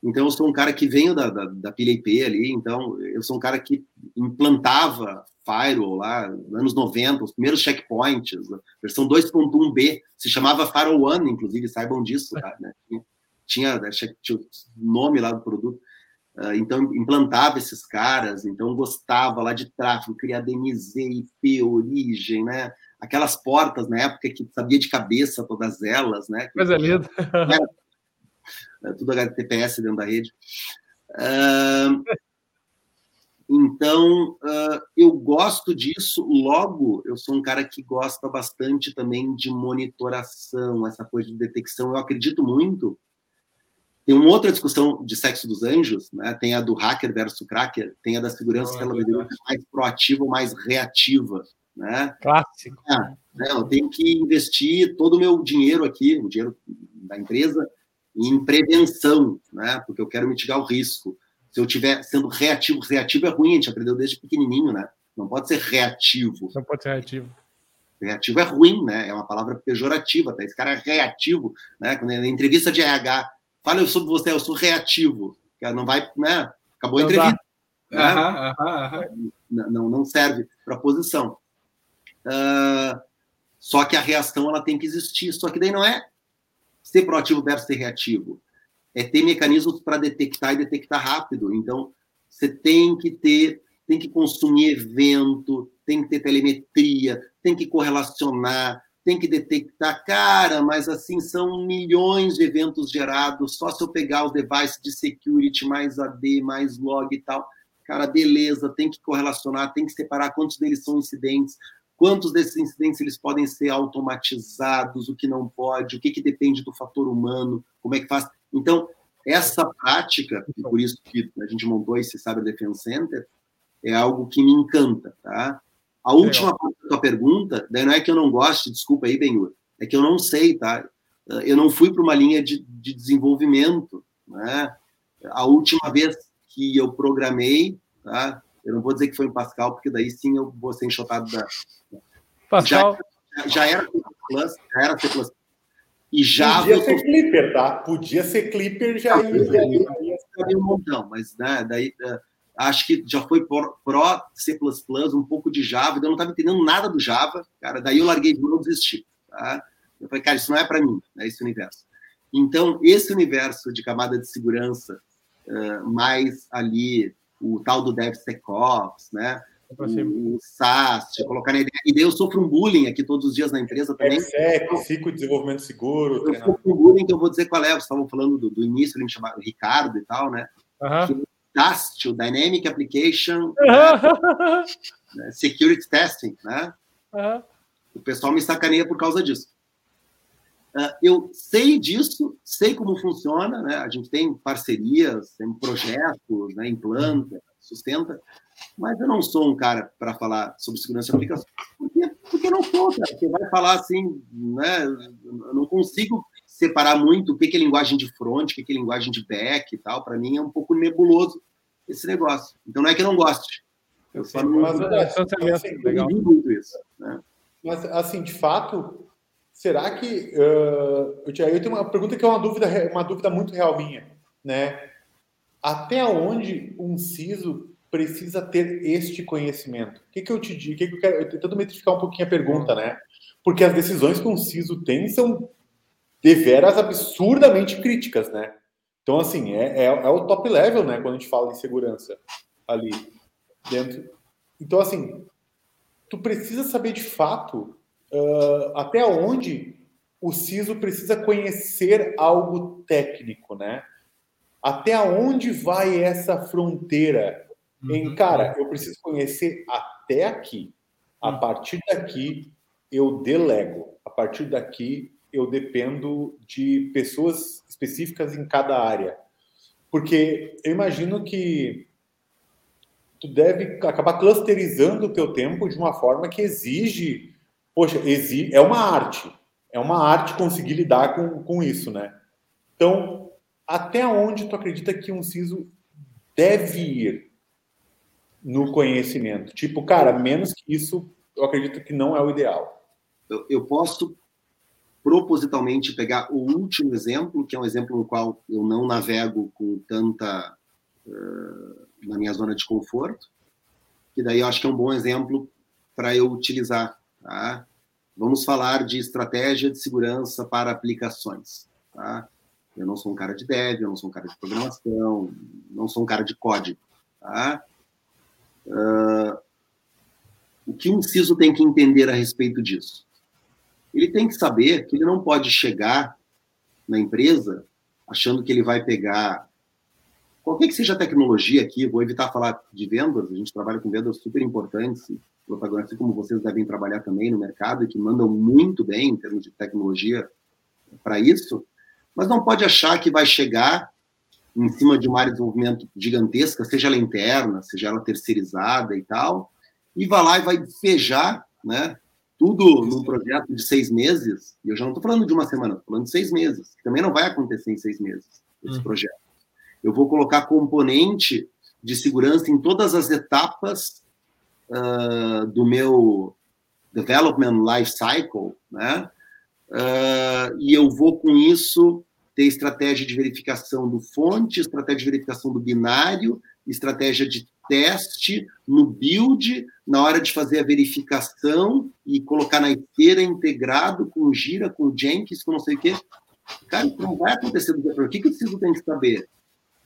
Então, eu sou um cara que venho da, da, da pilha IP ali, então, eu sou um cara que implantava firewall lá, nos anos 90, os primeiros checkpoints, versão 2.1b, se chamava Firewall One, inclusive, saibam disso, tá? né? tinha, tinha o nome lá do produto. Uh, então, implantava esses caras, então gostava lá de tráfego, criar DMZ, IP, origem, né? Aquelas portas na época que sabia de cabeça todas elas, né? Mas é lindo. É, tudo HTTPS dentro da rede. Uh, então, uh, eu gosto disso, logo, eu sou um cara que gosta bastante também de monitoração, essa coisa de detecção. Eu acredito muito tem uma outra discussão de sexo dos anjos, né? Tem a do hacker versus cracker, tem a da segurança oh, que ela deveria ser mais proativa ou mais reativa, né? Clássico. É, né? Eu tenho que investir todo o meu dinheiro aqui, o dinheiro da empresa, em prevenção, né? Porque eu quero mitigar o risco. Se eu estiver sendo reativo, reativo é ruim, a gente aprendeu desde pequenininho, né? Não pode ser reativo. Não pode ser reativo. Reativo é ruim, né? É uma palavra pejorativa, tá? Esse cara é reativo, né? Quando é na entrevista de RH, Fala sobre você, eu sou reativo. Não vai, né? Acabou a entrevista. Né? Não, não serve para posição. Uh, só que a reação ela tem que existir. Só que daí não é ser proativo versus ser reativo. É ter mecanismos para detectar e detectar rápido. Então, você tem que ter, tem que consumir evento, tem que ter telemetria, tem que correlacionar, tem que detectar, cara, mas assim, são milhões de eventos gerados, só se eu pegar os devices de security, mais AD, mais log e tal. Cara, beleza, tem que correlacionar, tem que separar quantos deles são incidentes, quantos desses incidentes eles podem ser automatizados, o que não pode, o que, que depende do fator humano, como é que faz. Então, essa prática, e por isso que a gente montou esse Cyber Defense Center, é algo que me encanta, tá? A última parte da tua pergunta, daí não é que eu não goste, desculpa aí, Benhur, é que eu não sei, tá? Eu não fui para uma linha de, de desenvolvimento, né? A última vez que eu programei, tá? Eu não vou dizer que foi em Pascal, porque daí sim eu vou ser enxotado da. Pascal. Já, já era C++, já era C++. E já. Podia ser Clipper, tá? Podia ser Clipper, já ia. Já ia, já ia um montão, mas né, daí. Uh, acho que já foi Pro, C++, um pouco de Java, eu não estava entendendo nada do Java, cara, daí eu larguei de mão e desisti, tá? Eu falei, cara, isso não é para mim, né, esse universo. Então, esse universo de camada de segurança, uh, mais ali o tal do DevSecOps, né, o, o SaaS, colocar na ideia. E daí eu sofro um bullying aqui todos os dias na empresa também. DevSec, ciclo de desenvolvimento seguro. Eu sofro um bullying que eu vou dizer qual é, vocês estavam falando do, do início, ele me chamava Ricardo e tal, né, Uhum. DAST, o Dynamic Application né, Security Testing, né? Uhum. O pessoal me sacaneia por causa disso. Uh, eu sei disso, sei como funciona, né? A gente tem parcerias, tem projetos, né? implanta, sustenta, mas eu não sou um cara para falar sobre segurança de aplicação, porque, porque eu não sou, cara. Porque vai falar assim, né? Eu não consigo separar muito o que é linguagem de front, o que é linguagem de back e tal. Para mim é um pouco nebuloso esse negócio. Então não é que eu não goste. Eu só não, mas, assim, assim, legal. muito isso. Né? Mas, assim, de fato, será que... Uh, eu, eu tenho uma pergunta que é uma dúvida, uma dúvida muito real minha. Né? Até onde um CISO precisa ter este conhecimento? O que, que eu te digo? O que, que eu quero? Eu tentando metrificar um pouquinho a pergunta, né? Porque as decisões que um CISO tem são deveras absurdamente críticas, né? Então, assim, é, é, é, o top level, né? Quando a gente fala em segurança ali dentro. Então, assim, tu precisa saber de fato uh, até onde o CISO precisa conhecer algo técnico, né? Até onde vai essa fronteira uhum. em, cara, eu preciso conhecer até aqui. A uhum. partir daqui, eu delego. A partir daqui, eu dependo de pessoas específicas em cada área. Porque eu imagino que tu deve acabar clusterizando o teu tempo de uma forma que exige, poxa, exige, é uma arte. É uma arte conseguir lidar com, com isso, né? Então, até onde tu acredita que um CISO deve ir no conhecimento? Tipo, cara, menos que isso, eu acredito que não é o ideal. Eu, eu posso propositalmente pegar o último exemplo, que é um exemplo no qual eu não navego com tanta uh, na minha zona de conforto, que daí eu acho que é um bom exemplo para eu utilizar. Tá? Vamos falar de estratégia de segurança para aplicações. Tá? Eu não sou um cara de dev, eu não sou um cara de programação, não sou um cara de código. Tá? Uh, o que um CISO tem que entender a respeito disso? ele tem que saber que ele não pode chegar na empresa achando que ele vai pegar qualquer que seja a tecnologia aqui, vou evitar falar de vendas, a gente trabalha com vendas super importantes, protagonistas como vocês devem trabalhar também no mercado e que mandam muito bem em termos de tecnologia para isso, mas não pode achar que vai chegar em cima de uma área de desenvolvimento gigantesca, seja ela interna, seja ela terceirizada e tal, e vai lá e vai fejar, né, tudo num projeto de seis meses, e eu já não estou falando de uma semana, estou falando de seis meses, que também não vai acontecer em seis meses, esse uhum. projeto. Eu vou colocar componente de segurança em todas as etapas uh, do meu development life cycle, né? Uh, e eu vou com isso ter estratégia de verificação do fonte, estratégia de verificação do binário, estratégia de teste, no build, na hora de fazer a verificação e colocar na esteira integrado com Gira, com Jenkins, com não sei o quê. Cara, isso não vai acontecer do dia para O que, que o CISO tem que saber?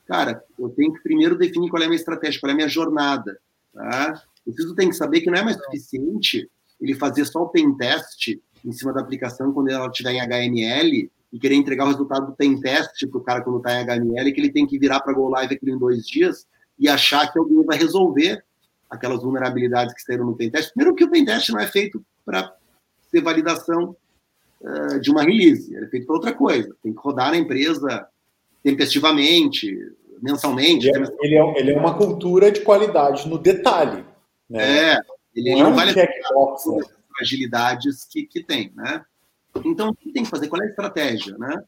Cara, eu tenho que primeiro definir qual é a minha estratégia, qual é a minha jornada. Tá? O CISO tem que saber que não é mais suficiente ele fazer só o pen test em cima da aplicação quando ela estiver em HML e querer entregar o resultado do pen test para o cara quando está em HML, que ele tem que virar para Go Live aquilo em dois dias e achar que alguém vai resolver aquelas vulnerabilidades que saíram no pen test. Primeiro que o pen test não é feito para ter validação uh, de uma release, ele é feito para outra coisa. Tem que rodar na empresa tempestivamente, mensalmente. Ele é, ele é, ele é uma cultura de qualidade no detalhe. Né? É, ele não, não vale checkbox, né? fragilidades que, que tem, né? Então, o que tem que fazer? Qual é a estratégia, né?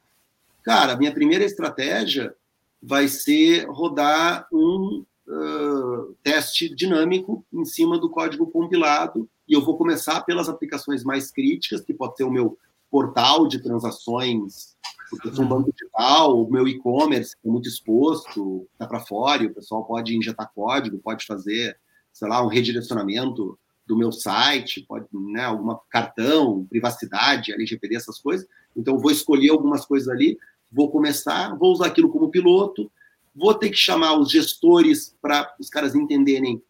Cara, a minha primeira estratégia vai ser rodar um uh, teste dinâmico em cima do código compilado e eu vou começar pelas aplicações mais críticas, que pode ser o meu portal de transações, porque eu sou um banco digital, o meu e-commerce é muito exposto, está para fora, e o pessoal pode injetar código, pode fazer, sei lá, um redirecionamento do meu site, pode, né, alguma cartão, privacidade, LGPD, essas coisas. Então, vou escolher algumas coisas ali, vou começar, vou usar aquilo como piloto, vou ter que chamar os gestores para os caras entenderem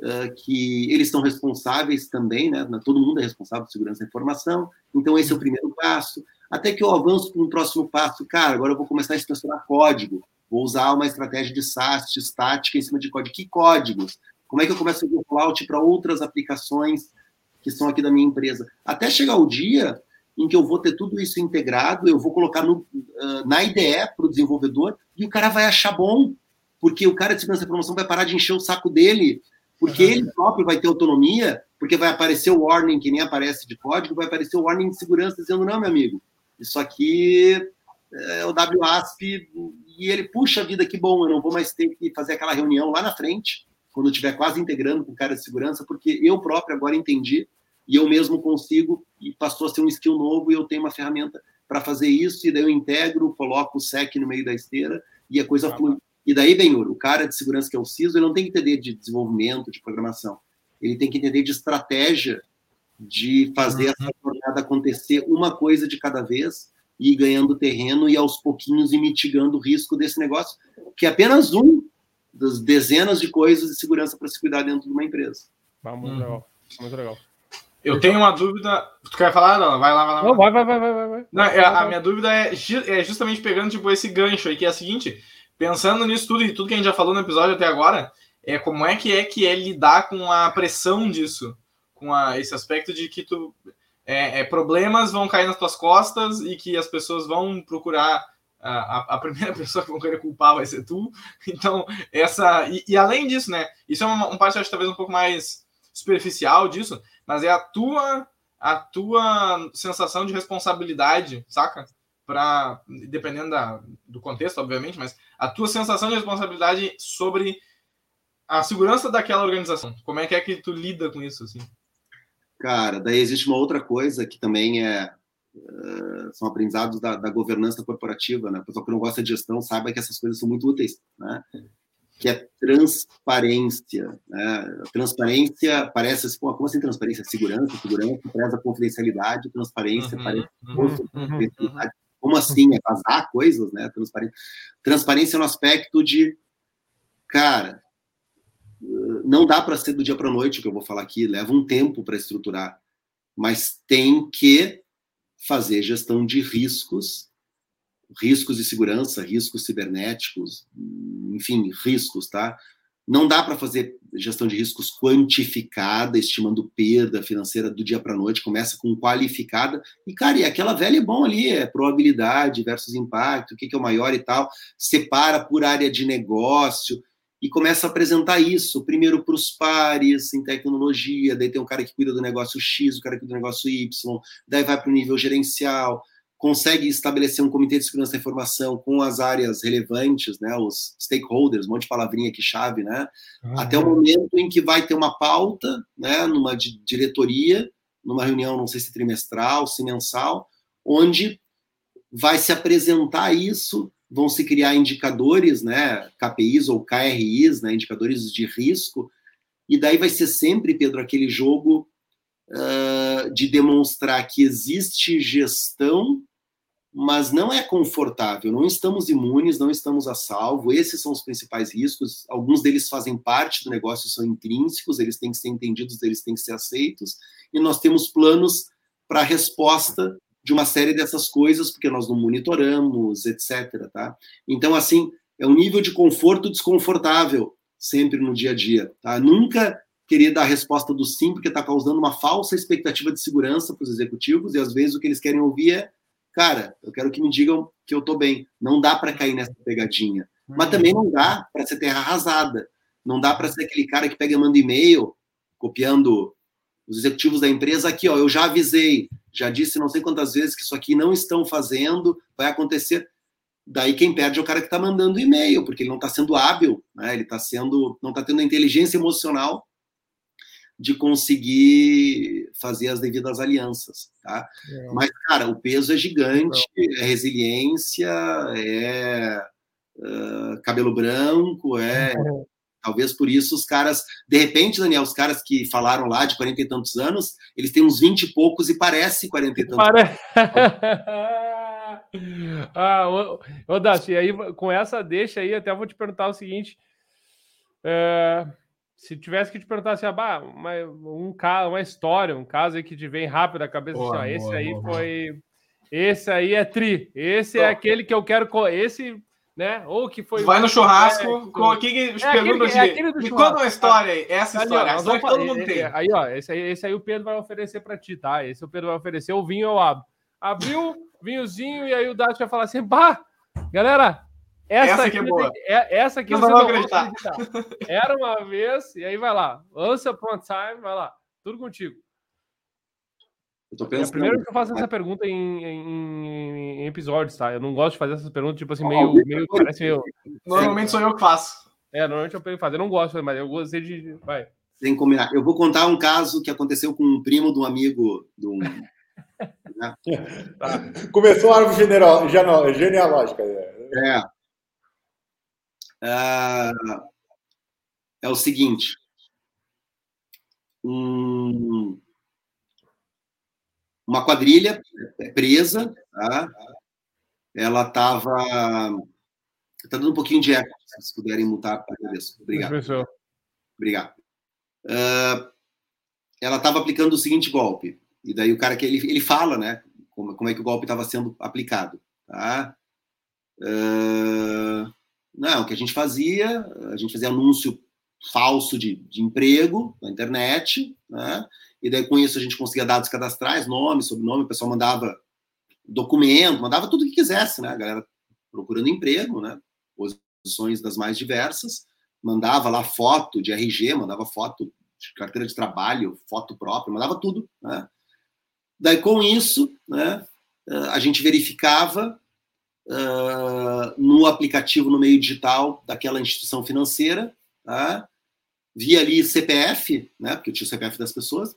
uh, que eles são responsáveis também, né? Todo mundo é responsável por segurança da informação. Então, esse é o primeiro passo. Até que eu avanço para um próximo passo. Cara, agora eu vou começar a inspecionar código. Vou usar uma estratégia de SAST estática em cima de código. Que códigos? Como é que eu começo a fazer rollout para outras aplicações que são aqui da minha empresa? Até chegar o dia em que eu vou ter tudo isso integrado, eu vou colocar no, uh, na IDE para o desenvolvedor e o cara vai achar bom, porque o cara de segurança da informação vai parar de encher o saco dele, porque uhum. ele próprio vai ter autonomia, porque vai aparecer o warning que nem aparece de código, vai aparecer o warning de segurança dizendo, não, meu amigo, isso aqui é o WASP e ele, puxa vida, que bom, eu não vou mais ter que fazer aquela reunião lá na frente, quando eu estiver quase integrando com o cara de segurança, porque eu próprio agora entendi e eu mesmo consigo, e passou a ser um skill novo, e eu tenho uma ferramenta para fazer isso, e daí eu integro, coloco o SEC no meio da esteira, e a coisa ah, flui. E daí, Benhur, o cara de segurança que é o CISO, ele não tem que entender de desenvolvimento, de programação, ele tem que entender de estratégia, de fazer uhum. essa jornada acontecer uma coisa de cada vez, e ganhando terreno e aos pouquinhos ir mitigando o risco desse negócio, que é apenas um das dezenas de coisas de segurança para se cuidar dentro de uma empresa. Vamos, muito legal. Muito legal. Eu tenho uma dúvida. Tu quer falar? Não, vai lá, vai lá. Não, vai, vai, vai, vai, vai. Não, é, a minha dúvida é, é justamente pegando tipo, esse gancho aí, que é a seguinte: pensando nisso tudo e tudo que a gente já falou no episódio até agora, é como é que é que é lidar com a pressão disso, com a, esse aspecto de que tu é, é, problemas vão cair nas tuas costas e que as pessoas vão procurar a, a, primeira pessoa que vão querer culpar vai ser tu. Então, essa. E, e além disso, né? Isso é uma, uma parte, acho, talvez um pouco mais superficial disso, mas é a tua a tua sensação de responsabilidade, saca? Para dependendo da, do contexto, obviamente, mas a tua sensação de responsabilidade sobre a segurança daquela organização. Como é que é que tu lida com isso assim? Cara, daí existe uma outra coisa que também é uh, são aprendizados da, da, governança corporativa, né? O pessoal que não gosta de gestão saiba que essas coisas são muito úteis, né? Que é transparência, né? Transparência parece assim, como assim transparência? Segurança, segurança, preza confidencialidade, transparência, uhum, parece uhum, uhum, Como assim? É vazar coisas, né? Transparência. Transparência no aspecto de, cara, não dá para ser do dia para a noite, que eu vou falar aqui, leva um tempo para estruturar, mas tem que fazer gestão de riscos, riscos de segurança, riscos cibernéticos, enfim, riscos, tá? Não dá para fazer gestão de riscos quantificada, estimando perda financeira do dia para a noite, começa com qualificada. E, cara, e aquela velha é bom ali, é probabilidade versus impacto, o que, que é o maior e tal, separa por área de negócio e começa a apresentar isso, primeiro para os pares em tecnologia, daí tem um cara que cuida do negócio X, o cara que cuida do negócio Y, daí vai para o nível gerencial, consegue estabelecer um comitê de segurança da informação com as áreas relevantes, né, os stakeholders, um monte de palavrinha aqui chave, né, até o momento em que vai ter uma pauta, né, numa diretoria, numa reunião, não sei se trimestral, se mensal, onde vai se apresentar isso vão se criar indicadores, né, KPIs ou KRIs, né, indicadores de risco, e daí vai ser sempre, Pedro, aquele jogo uh, de demonstrar que existe gestão, mas não é confortável, não estamos imunes, não estamos a salvo, esses são os principais riscos, alguns deles fazem parte do negócio, são intrínsecos, eles têm que ser entendidos, eles têm que ser aceitos, e nós temos planos para resposta de uma série dessas coisas, porque nós não monitoramos, etc. Tá? Então, assim, é um nível de conforto desconfortável sempre no dia a dia. Tá? Nunca querer dar a resposta do sim, porque está causando uma falsa expectativa de segurança para os executivos, e às vezes o que eles querem ouvir é, cara, eu quero que me digam que eu estou bem. Não dá para cair nessa pegadinha. Mas uhum. também não dá para ser terra arrasada. Não dá para ser aquele cara que pega e manda e-mail copiando os executivos da empresa aqui, ó, eu já avisei, já disse não sei quantas vezes que isso aqui não estão fazendo, vai acontecer. Daí quem perde é o cara que está mandando e-mail, porque ele não está sendo hábil, né? ele está sendo, não está tendo a inteligência emocional de conseguir fazer as devidas alianças, tá? É. Mas, cara, o peso é gigante, é resiliência, é uh, cabelo branco, é, é Talvez por isso os caras, de repente, Daniel, os caras que falaram lá de 40 e tantos anos, eles têm uns 20 e poucos e parece 40 e tantos Pare... ah, ô, ô Daci, aí com essa deixa aí, até vou te perguntar o seguinte: é, se tivesse que te perguntar assim, ah, uma, um caso, uma história, um caso aí que te vem rápido à cabeça, boa, assim, ó, boa, esse aí boa, foi. Esse aí é tri. Esse é aquele que eu quero. Esse né? Ou que foi. Vai no churrasco, é, com aqui que é assim, é me conta uma história aí, essa ali, história, ó, essa história todo mundo tem. Aí, ó, esse aí, esse aí o Pedro vai oferecer para ti, tá? Esse o Pedro vai oferecer, o vinho eu abro. Abriu, vinhozinho, e aí o Dado vai falar assim, bah, galera, essa, essa aqui é boa. É, essa aqui não você não acreditar. Era uma vez, e aí vai lá. Once upon a time, vai lá. Tudo contigo. Eu tô pensando... É a primeira vez que eu faço essa pergunta em, em, em, episódios, tá? Eu não gosto de fazer essas perguntas, tipo assim, meio. meio parece meio... Normalmente sou eu que faço. É, normalmente eu fazer. Eu não gosto, mas eu gostei de. Vai. Sem combinar. Eu vou contar um caso que aconteceu com um primo de um amigo. De um... né? tá. Começou a árvore general, genealógica. É. É, é o seguinte. Um uma quadrilha presa, tá? Ela estava. Está dando um pouquinho de eco, se puderem mutar, agradeço. Obrigado. Obrigado. Uh, ela estava aplicando o seguinte golpe. E daí o cara que ele, ele fala, né? Como, como é que o golpe estava sendo aplicado. Tá? Uh, não, o que a gente fazia, a gente fazia anúncio falso de, de emprego na internet, né? E daí com isso a gente conseguia dados cadastrais, nome, sobrenome, o pessoal mandava documento, mandava tudo que quisesse, né? A galera procurando emprego, né? Posições das mais diversas, mandava lá foto de RG, mandava foto de carteira de trabalho, foto própria, mandava tudo, né? Daí com isso, né? A gente verificava uh, no aplicativo no meio digital daquela instituição financeira, tá? Via ali CPF, né, porque tinha o CPF das pessoas,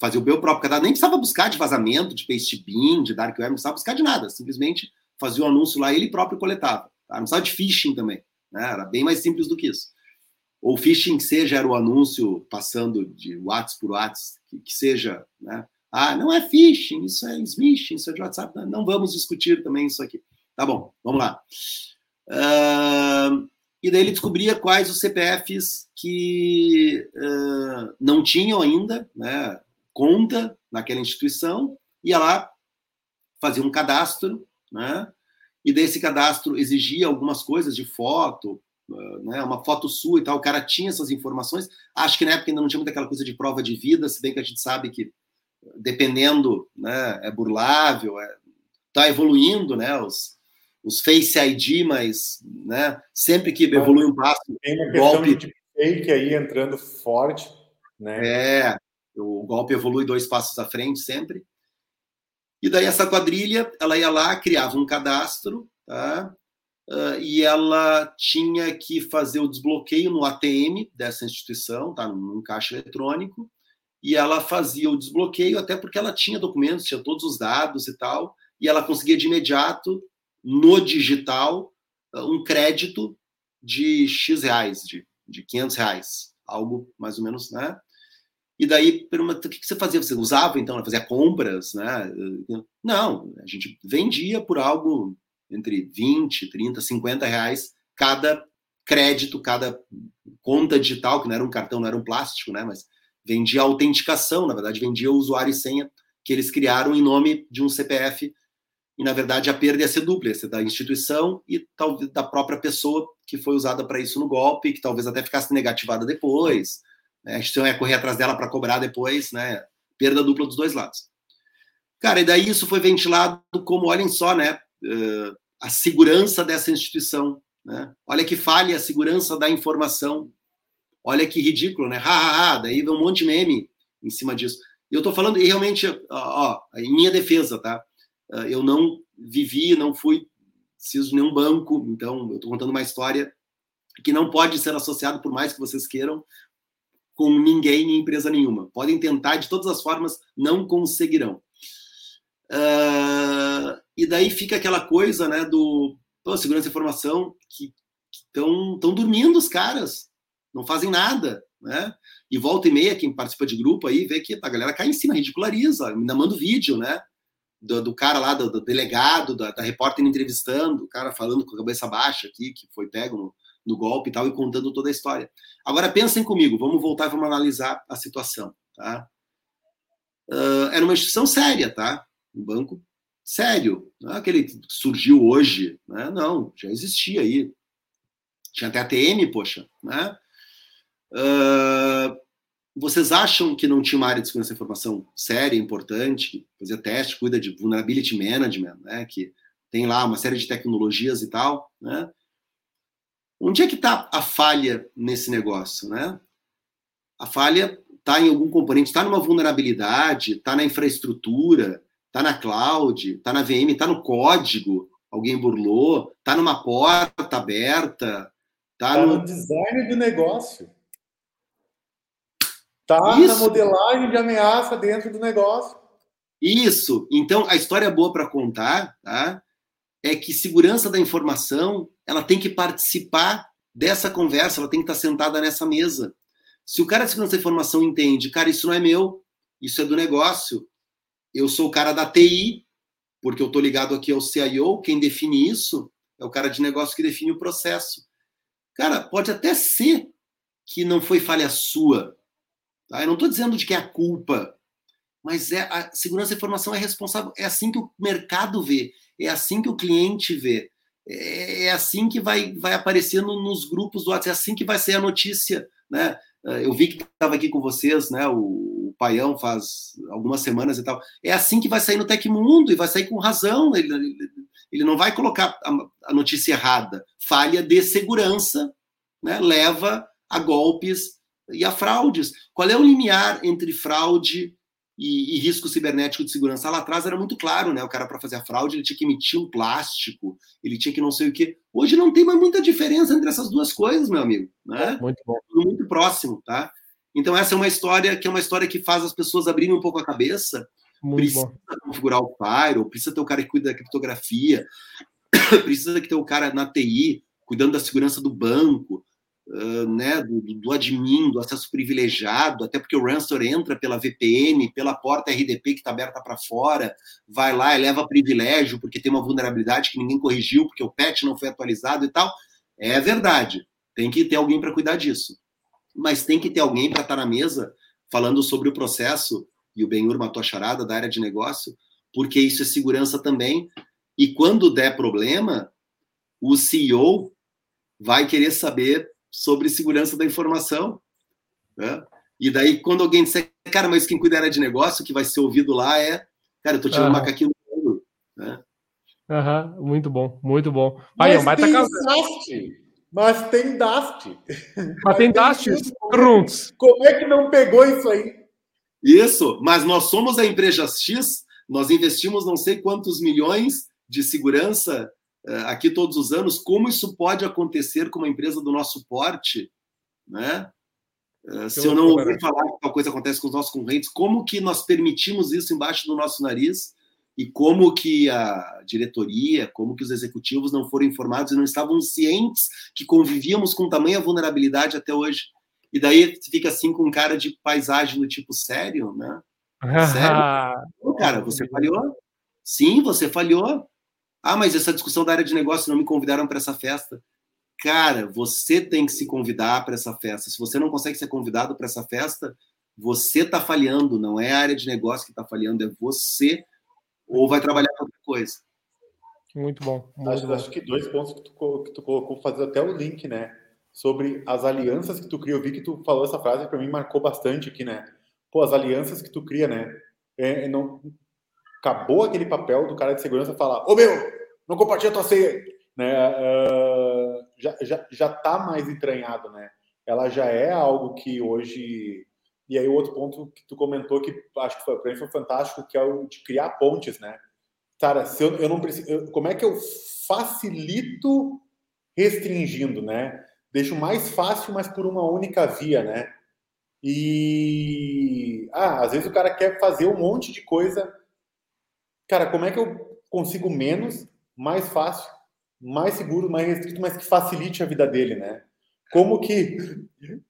fazia o meu próprio cadastro, nem precisava buscar de vazamento, de paste bin, de dark web, não precisava buscar de nada, simplesmente fazia o anúncio lá ele próprio coletava. Tá? Não precisava de phishing também, né? era bem mais simples do que isso. Ou phishing, seja era o anúncio passando de WhatsApp por WhatsApp, que, que seja, né? Ah, não é phishing, isso é smishing, isso é de WhatsApp. Não, não vamos discutir também isso aqui. Tá bom, vamos lá. Uh, e daí ele descobria quais os CPFs que uh, não tinham ainda né, conta naquela instituição, ia lá, fazia um cadastro, né, e desse cadastro exigia algumas coisas de foto, uh, né, uma foto sua e tal, o cara tinha essas informações, acho que na época ainda não tinha muita aquela coisa de prova de vida, se bem que a gente sabe que dependendo, né, é burlável, é, tá evoluindo, né, os, os Face ID, mas né, sempre que evolui um passo, tem uma golpe de fake aí entrando forte, né? É, o golpe evolui dois passos à frente sempre. E daí essa quadrilha, ela ia lá, criava um cadastro, tá? Uh, e ela tinha que fazer o desbloqueio no ATM dessa instituição, tá? Num caixa eletrônico, e ela fazia o desbloqueio até porque ela tinha documentos, tinha todos os dados e tal, e ela conseguia de imediato no digital um crédito de X reais, de, de 500 reais, algo mais ou menos, né? E daí, o que você fazia? Você usava, então, fazia compras, né? Não, a gente vendia por algo entre 20, 30, 50 reais cada crédito, cada conta digital, que não era um cartão, não era um plástico, né? Mas vendia autenticação, na verdade, vendia usuário e senha que eles criaram em nome de um CPF e na verdade a perda ia ser dupla, ia ser da instituição e talvez da própria pessoa que foi usada para isso no golpe, que talvez até ficasse negativada depois, né? a instituição ia correr atrás dela para cobrar depois, né? Perda dupla dos dois lados. Cara, e daí isso foi ventilado como, olhem só, né? Uh, a segurança dessa instituição, né? Olha que falha a segurança da informação. Olha que ridículo, né? Ha, ha, ha. Daí vem um monte de meme em cima disso. E eu tô falando, e realmente, ó, ó, em minha defesa, tá? Ah, eu não vivi, não fui preciso de nenhum banco, então eu estou contando uma história que não pode ser associado, por mais que vocês queiram, com ninguém em empresa nenhuma. Podem tentar de todas as formas, não conseguirão. Uh, e daí fica aquela coisa, né, do pô, segurança e informação que estão dormindo os caras, não fazem nada, né? E volta e meia, quem participa de grupo aí, vê que a galera cai em cima, ridiculariza, ainda manda vídeo, né? Do, do cara lá, do, do delegado, da, da, repórter entrevistando, o cara falando com a cabeça baixa aqui, que foi pego no, no golpe e tal, e contando toda a história. Agora pensem comigo, vamos voltar e vamos analisar a situação, tá? Uh, era uma instituição séria, tá? Um banco sério, não é aquele que surgiu hoje, né? Não, já existia aí. Tinha até ATM, poxa, né? Uh, vocês acham que não tinha uma área de segurança da informação séria, importante, que fazia teste, cuida de vulnerability management, né, que tem lá uma série de tecnologias e tal, né? Onde é que está a falha nesse negócio, né? A falha está em algum componente, está numa vulnerabilidade, está na infraestrutura, está na cloud, está na VM, está no código, alguém burlou, está numa porta aberta, está tá no... no design do negócio. Tá Isso. na modelagem de ameaça dentro do negócio. Isso. Então, a história boa para contar, tá? É que segurança da informação, ela tem que participar dessa conversa, ela tem que estar sentada nessa mesa. Se o cara de segurança da informação entende, cara, isso não é meu, isso é do negócio. Eu sou o cara da TI, porque eu estou ligado aqui ao CIO, quem define isso é o cara de negócio que define o processo. Cara, pode até ser que não foi falha sua, Tá? Eu não estou dizendo de que é a culpa, mas é a segurança da informação é responsável. É assim que o mercado vê, é assim que o cliente vê, é, é assim que vai, vai aparecer no, nos grupos do WhatsApp, é assim que vai ser a notícia. Né? Eu vi que estava aqui com vocês, né? O, o Paião faz algumas semanas e tal. É assim que vai sair no Tecmundo e vai sair com razão. Ele, ele não vai colocar a, a notícia errada. Falha de segurança né? leva a golpes e a fraudes. Qual é o limiar entre fraude e, e, risco cibernético de segurança? Lá atrás era muito claro, né? O cara, para fazer a fraude, ele tinha que emitir um plástico, ele tinha que não sei o quê. Hoje não tem mais muita diferença entre essas duas coisas, meu amigo. Né? Muito bom. Tudo muito próximo, tá? Então, essa é uma história que é uma história que faz as pessoas abrirem um pouco a cabeça. Muito precisa bom. configurar o Firewall, precisa ter o cara que cuida da criptografia, precisa que ter o cara na TI, cuidando da segurança do banco, né, do, do, admin, do acesso privilegiado, até porque o ransomware entra pela VPN, pela porta RDP que está aberta para fora, vai lá e leva privilégio porque tem uma vulnerabilidade que ninguém corrigiu, porque o patch não foi atualizado e tal. É verdade, tem que ter alguém para cuidar disso. Mas tem que ter alguém para estar tá na mesa falando sobre o processo, e o Benhur matou a charada da área de negócio, porque isso é segurança também. E quando der problema, o CEO vai querer saber sobre segurança da informação. Né? E daí, quando alguém disser, cara, mas quem cuida de negócio, que vai ser ouvido lá é, cara, eu tô tirando uhum. macaquinho do mundo. Né? Uhum, muito bom, muito bom. Aí, mas, tem tá Dust, mas tem Dust. Mas tem Dust. Como é que não pegou isso aí? Isso, mas nós somos a empresa X, nós investimos não sei quantos milhões de segurança aqui todos os anos, como isso pode acontecer com uma empresa do nosso porte, né? Eh, se eu não ouvir falar que tal coisa acontece com os nossos concorrentes, como que nós permitimos isso embaixo do nosso nariz e como que a diretoria, como que os executivos não foram informados e não estavam cientes que convivíamos com tamanha vulnerabilidade até hoje. E daí fica assim com cara de paisagem do tipo sério, né? Sério? cara, você falhou? Sim, você falhou. Ah, mas essa discussão da área de negócio não me convidaram para essa festa. Cara, você tem que se convidar para essa festa. Se você não consegue ser convidado para essa festa, Você está falhando, não é a área de negócio que está falhando, é você ou vai trabalhar com outra coisa. Muito bom. Muito acho, bom. acho, que dois pontos que tu, que tu colocou, fazer até o link, né? Sobre as alianças que tu cria. Eu vi que tu falou essa frase para mim marcou bastante aqui, né? Pô, as alianças que tu cria, né? É, não, acabou aquele papel do cara de segurança falar: Ô meu, não compartilha tua senha, né? Uh, já, já, já tá mais entranhado, né? Ela já é algo que hoje. E aí, o outro ponto que tu comentou, que acho que foi, pra mim foi fantástico, que é o de criar pontes, né? Cara, se eu, eu não preciso. Como é que eu facilito restringindo, né? Deixo mais fácil, mas por uma única via, né? E. Ah, às vezes o cara quer fazer um monte de coisa. Cara, como é que eu consigo menos, mais fácil, mais seguro, mais restrito, mas que facilite a vida dele, né? Como que,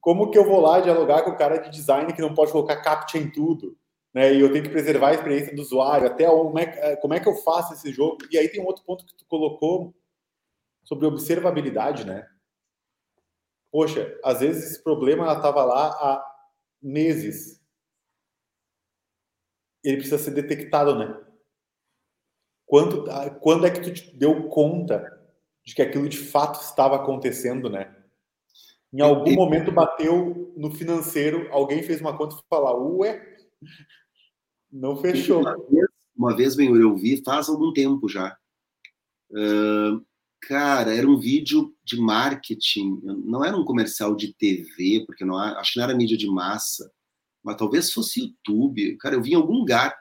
como que eu vou lá dialogar com o cara de design que não pode colocar captcha em tudo? né? E eu tenho que preservar a experiência do usuário, até como é, é, como é que eu faço esse jogo. E aí tem um outro ponto que tu colocou sobre observabilidade, né? Poxa, às vezes esse problema estava lá há meses. Ele precisa ser detectado, né? Quando, quando é que tu te deu conta de que aquilo de fato estava acontecendo, né? Em algum momento bateu no financeiro, alguém fez uma conta e falou, ué, não fechou. Uma vez, uma vez bem, eu vi faz algum tempo já. Uh, cara, era um vídeo de marketing, não era um comercial de TV, porque não acho que não era mídia de massa, mas talvez fosse YouTube. Cara, eu vi em algum lugar.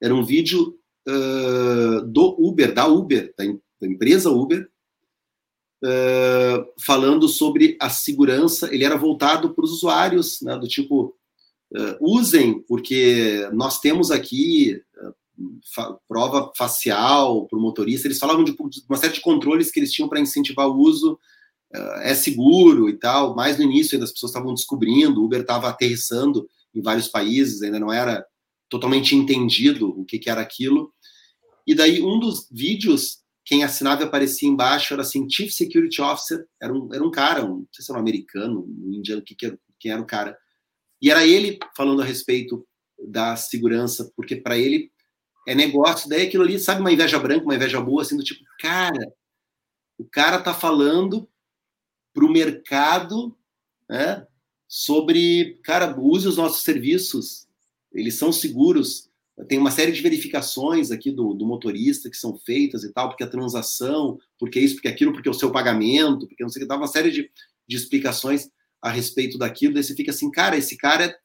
Era um vídeo uh, do Uber, da Uber, da, da empresa Uber, uh, falando sobre a segurança. Ele era voltado para os usuários, né, do tipo Uh, usem, porque nós temos aqui fa prova facial para o motorista. Eles falavam de, uma série de controles que eles tinham para incentivar o uso. É seguro e tal. Mais no início, ainda as pessoas estavam descobrindo. O Uber estava aterrissando em vários países, ainda não era totalmente entendido o que, que era aquilo. E daí, um dos vídeos, quem assinava e aparecia embaixo era assim: Chief Security Officer. Era um, era um cara, um, não sei se era um americano, um indiano, que, que era, quem era o cara e era ele falando a respeito da segurança, porque para ele é negócio, daí aquilo ali, sabe, uma inveja branca, uma inveja boa, assim, do tipo, cara, o cara tá falando para o mercado né, sobre, cara, use os nossos serviços, eles são seguros, tem uma série de verificações aqui do, do, motorista que são feitas e tal, porque a transação, porque isso, porque aquilo, porque o seu pagamento, porque não sei o que, dá uma série de, de explicações a respeito daquilo, daí você fica assim, cara, esse cara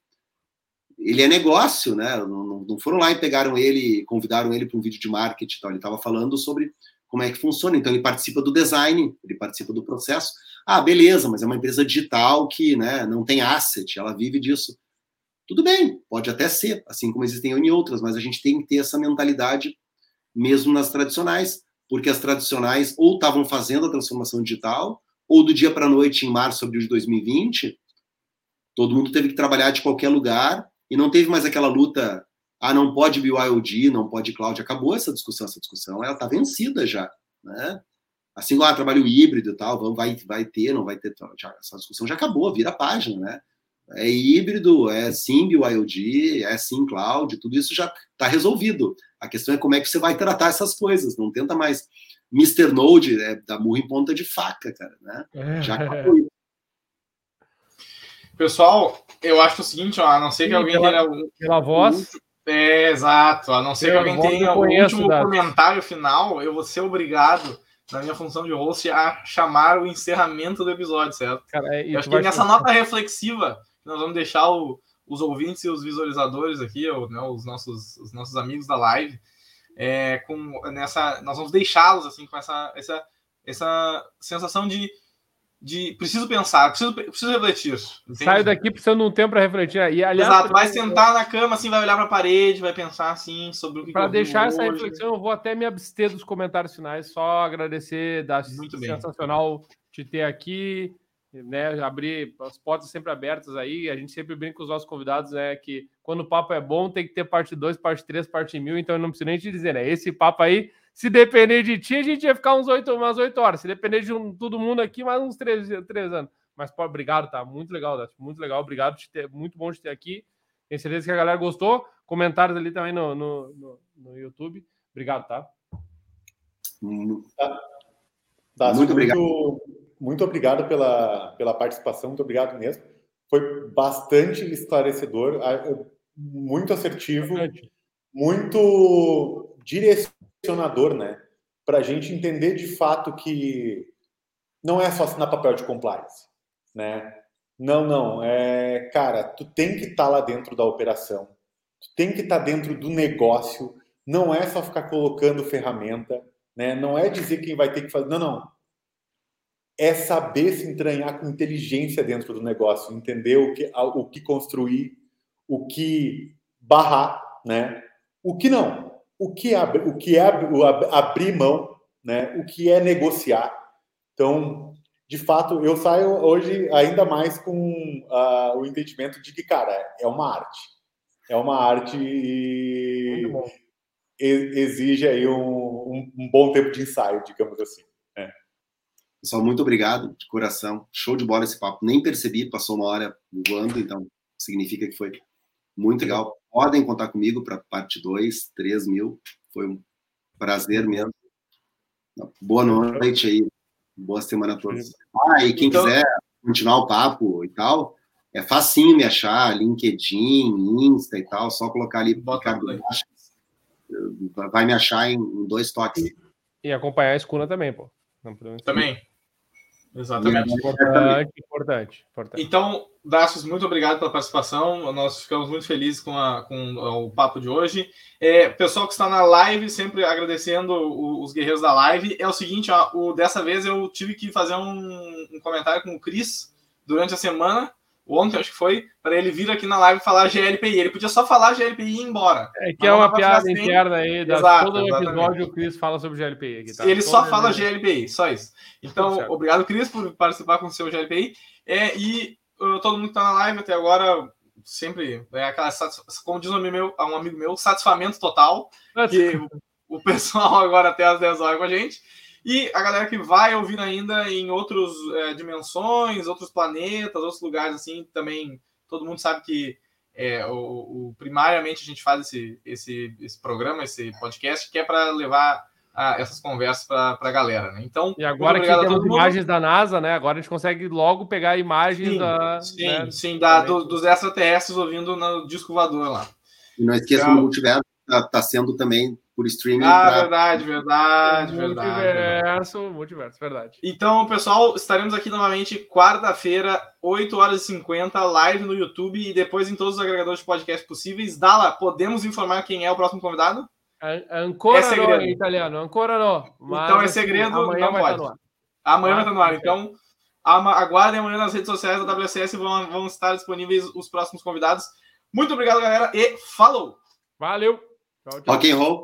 ele é negócio, né? Não, não foram lá e pegaram ele, convidaram ele para um vídeo de marketing, então ele estava falando sobre como é que funciona. Então ele participa do design, ele participa do processo. Ah, beleza, mas é uma empresa digital que, né, não tem asset, ela vive disso. Tudo bem, pode até ser, assim como existem em outras, mas a gente tem que ter essa mentalidade mesmo nas tradicionais, porque as tradicionais ou estavam fazendo a transformação digital ou do dia para a noite, em março, de 2020, todo mundo teve que trabalhar de qualquer lugar e não teve mais aquela luta, ah, não pode BYOD, não pode cloud. Acabou essa discussão, essa discussão, ela está vencida já, né? Assim, ah, trabalho híbrido e tal, vai, vai ter, não vai ter, já, essa discussão já acabou, vira a página, né? É híbrido, é sim BYOD, é sim cloud, tudo isso já está resolvido. A questão é como é que você vai tratar essas coisas, não tenta mais Mr. Node é, dá murro em ponta de faca, cara, né? É. Já acabou. Pessoal, eu acho o seguinte, ó, a não ser que Sim, alguém pela, tenha... Pela voz... É, exato. A não ser que alguém tenha o último comentário final, eu vou ser obrigado, na minha função de host, a chamar o encerramento do episódio, certo? Cara, é, eu acho que nessa nota reflexiva, nós vamos deixar o, os ouvintes e os visualizadores aqui, ou, né, os, nossos, os nossos amigos da live, é, com nessa, nós vamos deixá-los assim com essa, essa, essa sensação de, de preciso pensar, preciso, preciso refletir. Entende? Sai daqui precisando de um tempo para refletir. E, aliás, Exato, vai sentar na cama, assim, vai olhar para a parede, vai pensar assim sobre o que. Para deixar essa hoje. reflexão, eu vou até me abster dos comentários finais, só agradecer, da Muito sensacional bem. te ter aqui né, abrir as portas sempre abertas aí. A gente sempre brinca com os nossos convidados, é que quando o papo é bom, tem que ter parte 2, parte 3, parte mil, então eu não preciso nem te dizer, né? Esse papo aí, se depender de ti, a gente ia ficar uns 8, umas 8 horas. Se depender de um, todo mundo aqui, mais uns 3, 3 anos. Mas, pô, obrigado, tá? Muito legal, muito legal. Obrigado, te ter, muito bom te ter aqui. Tenho certeza que a galera gostou. Comentários ali também no, no, no, no YouTube. Obrigado, tá? Tá. Tá, muito, muito obrigado. Muito obrigado pela, pela participação, muito obrigado mesmo. Foi bastante esclarecedor, muito assertivo, muito direcionador, né? Para a gente entender de fato que não é só assinar papel de compliance, né? Não, não. É, cara, tu tem que estar tá lá dentro da operação, tu tem que estar tá dentro do negócio. Não é só ficar colocando ferramenta, né? Não é dizer quem vai ter que fazer. Não, não. É saber se entranhar com inteligência dentro do negócio, entender o que, o que construir, o que barrar, né? O que não, o que, ab, o que é abrir mão, né? O que é negociar. Então, de fato, eu saio hoje ainda mais com uh, o entendimento de que, cara, é uma arte. É uma arte e exige aí um, um, um, bom tempo de ensaio, digamos assim. Pessoal, muito obrigado de coração. Show de bola esse papo. Nem percebi, passou uma hora voando, então significa que foi muito legal. Podem contar comigo para parte 2, 3 mil. Foi um prazer mesmo. Boa noite aí. Boa semana a todos. Ah, e quem então... quiser continuar o papo e tal, é facinho me achar, LinkedIn, Insta e tal, só colocar ali Ricardo vai me achar em, dois toques. E acompanhar a escuna também, pô. Também. Exatamente. Importante, importante, importante. Então, Dacius, muito obrigado pela participação. Nós ficamos muito felizes com, a, com o papo de hoje. É, pessoal que está na live, sempre agradecendo os guerreiros da live. É o seguinte, ó, o, dessa vez eu tive que fazer um, um comentário com o Cris durante a semana ontem, acho que foi, para ele vir aqui na live falar GLPI. Ele podia só falar GLPI e ir embora. É que é uma piada interna aí. Da, Exato, todo exatamente. episódio o Cris fala sobre GLPI. Aqui, tá? Ele todo só fala GLPI, só isso. Então, obrigado, Cris, por participar com o seu GLPI. É, e uh, todo mundo que está na live até agora, sempre é aquela, como diz um amigo meu, um amigo meu satisfamento total. Que o, o pessoal agora até às 10 horas com a gente. E a galera que vai ouvir ainda em outras é, dimensões, outros planetas, outros lugares assim, também todo mundo sabe que é, o, o, primariamente a gente faz esse, esse, esse programa, esse podcast, que é para levar a, essas conversas para a galera. Né? Então, e agora que temos imagens da NASA, né? Agora a gente consegue logo pegar imagens sim, da. Sim, né? sim da, do, dos extraterrestres ouvindo no disco voador lá. E não esqueça então, o multiverso está tá sendo também por streaming. Ah, pra... verdade, verdade, verdade. Multiverso, multiverso, verdade. Então, pessoal, estaremos aqui novamente quarta-feira, 8 horas e 50, live no YouTube e depois em todos os agregadores de podcast possíveis. Dala, podemos informar quem é o próximo convidado? Ancora é segredo. em italiano, ancora não. então é segredo, não pode. Amanhã vai estar no ar. Então, aguardem amanhã nas redes sociais da WCS, vão, vão estar disponíveis os próximos convidados. Muito obrigado, galera, e falou! Valeu! Tchau, tchau. Rock and roll.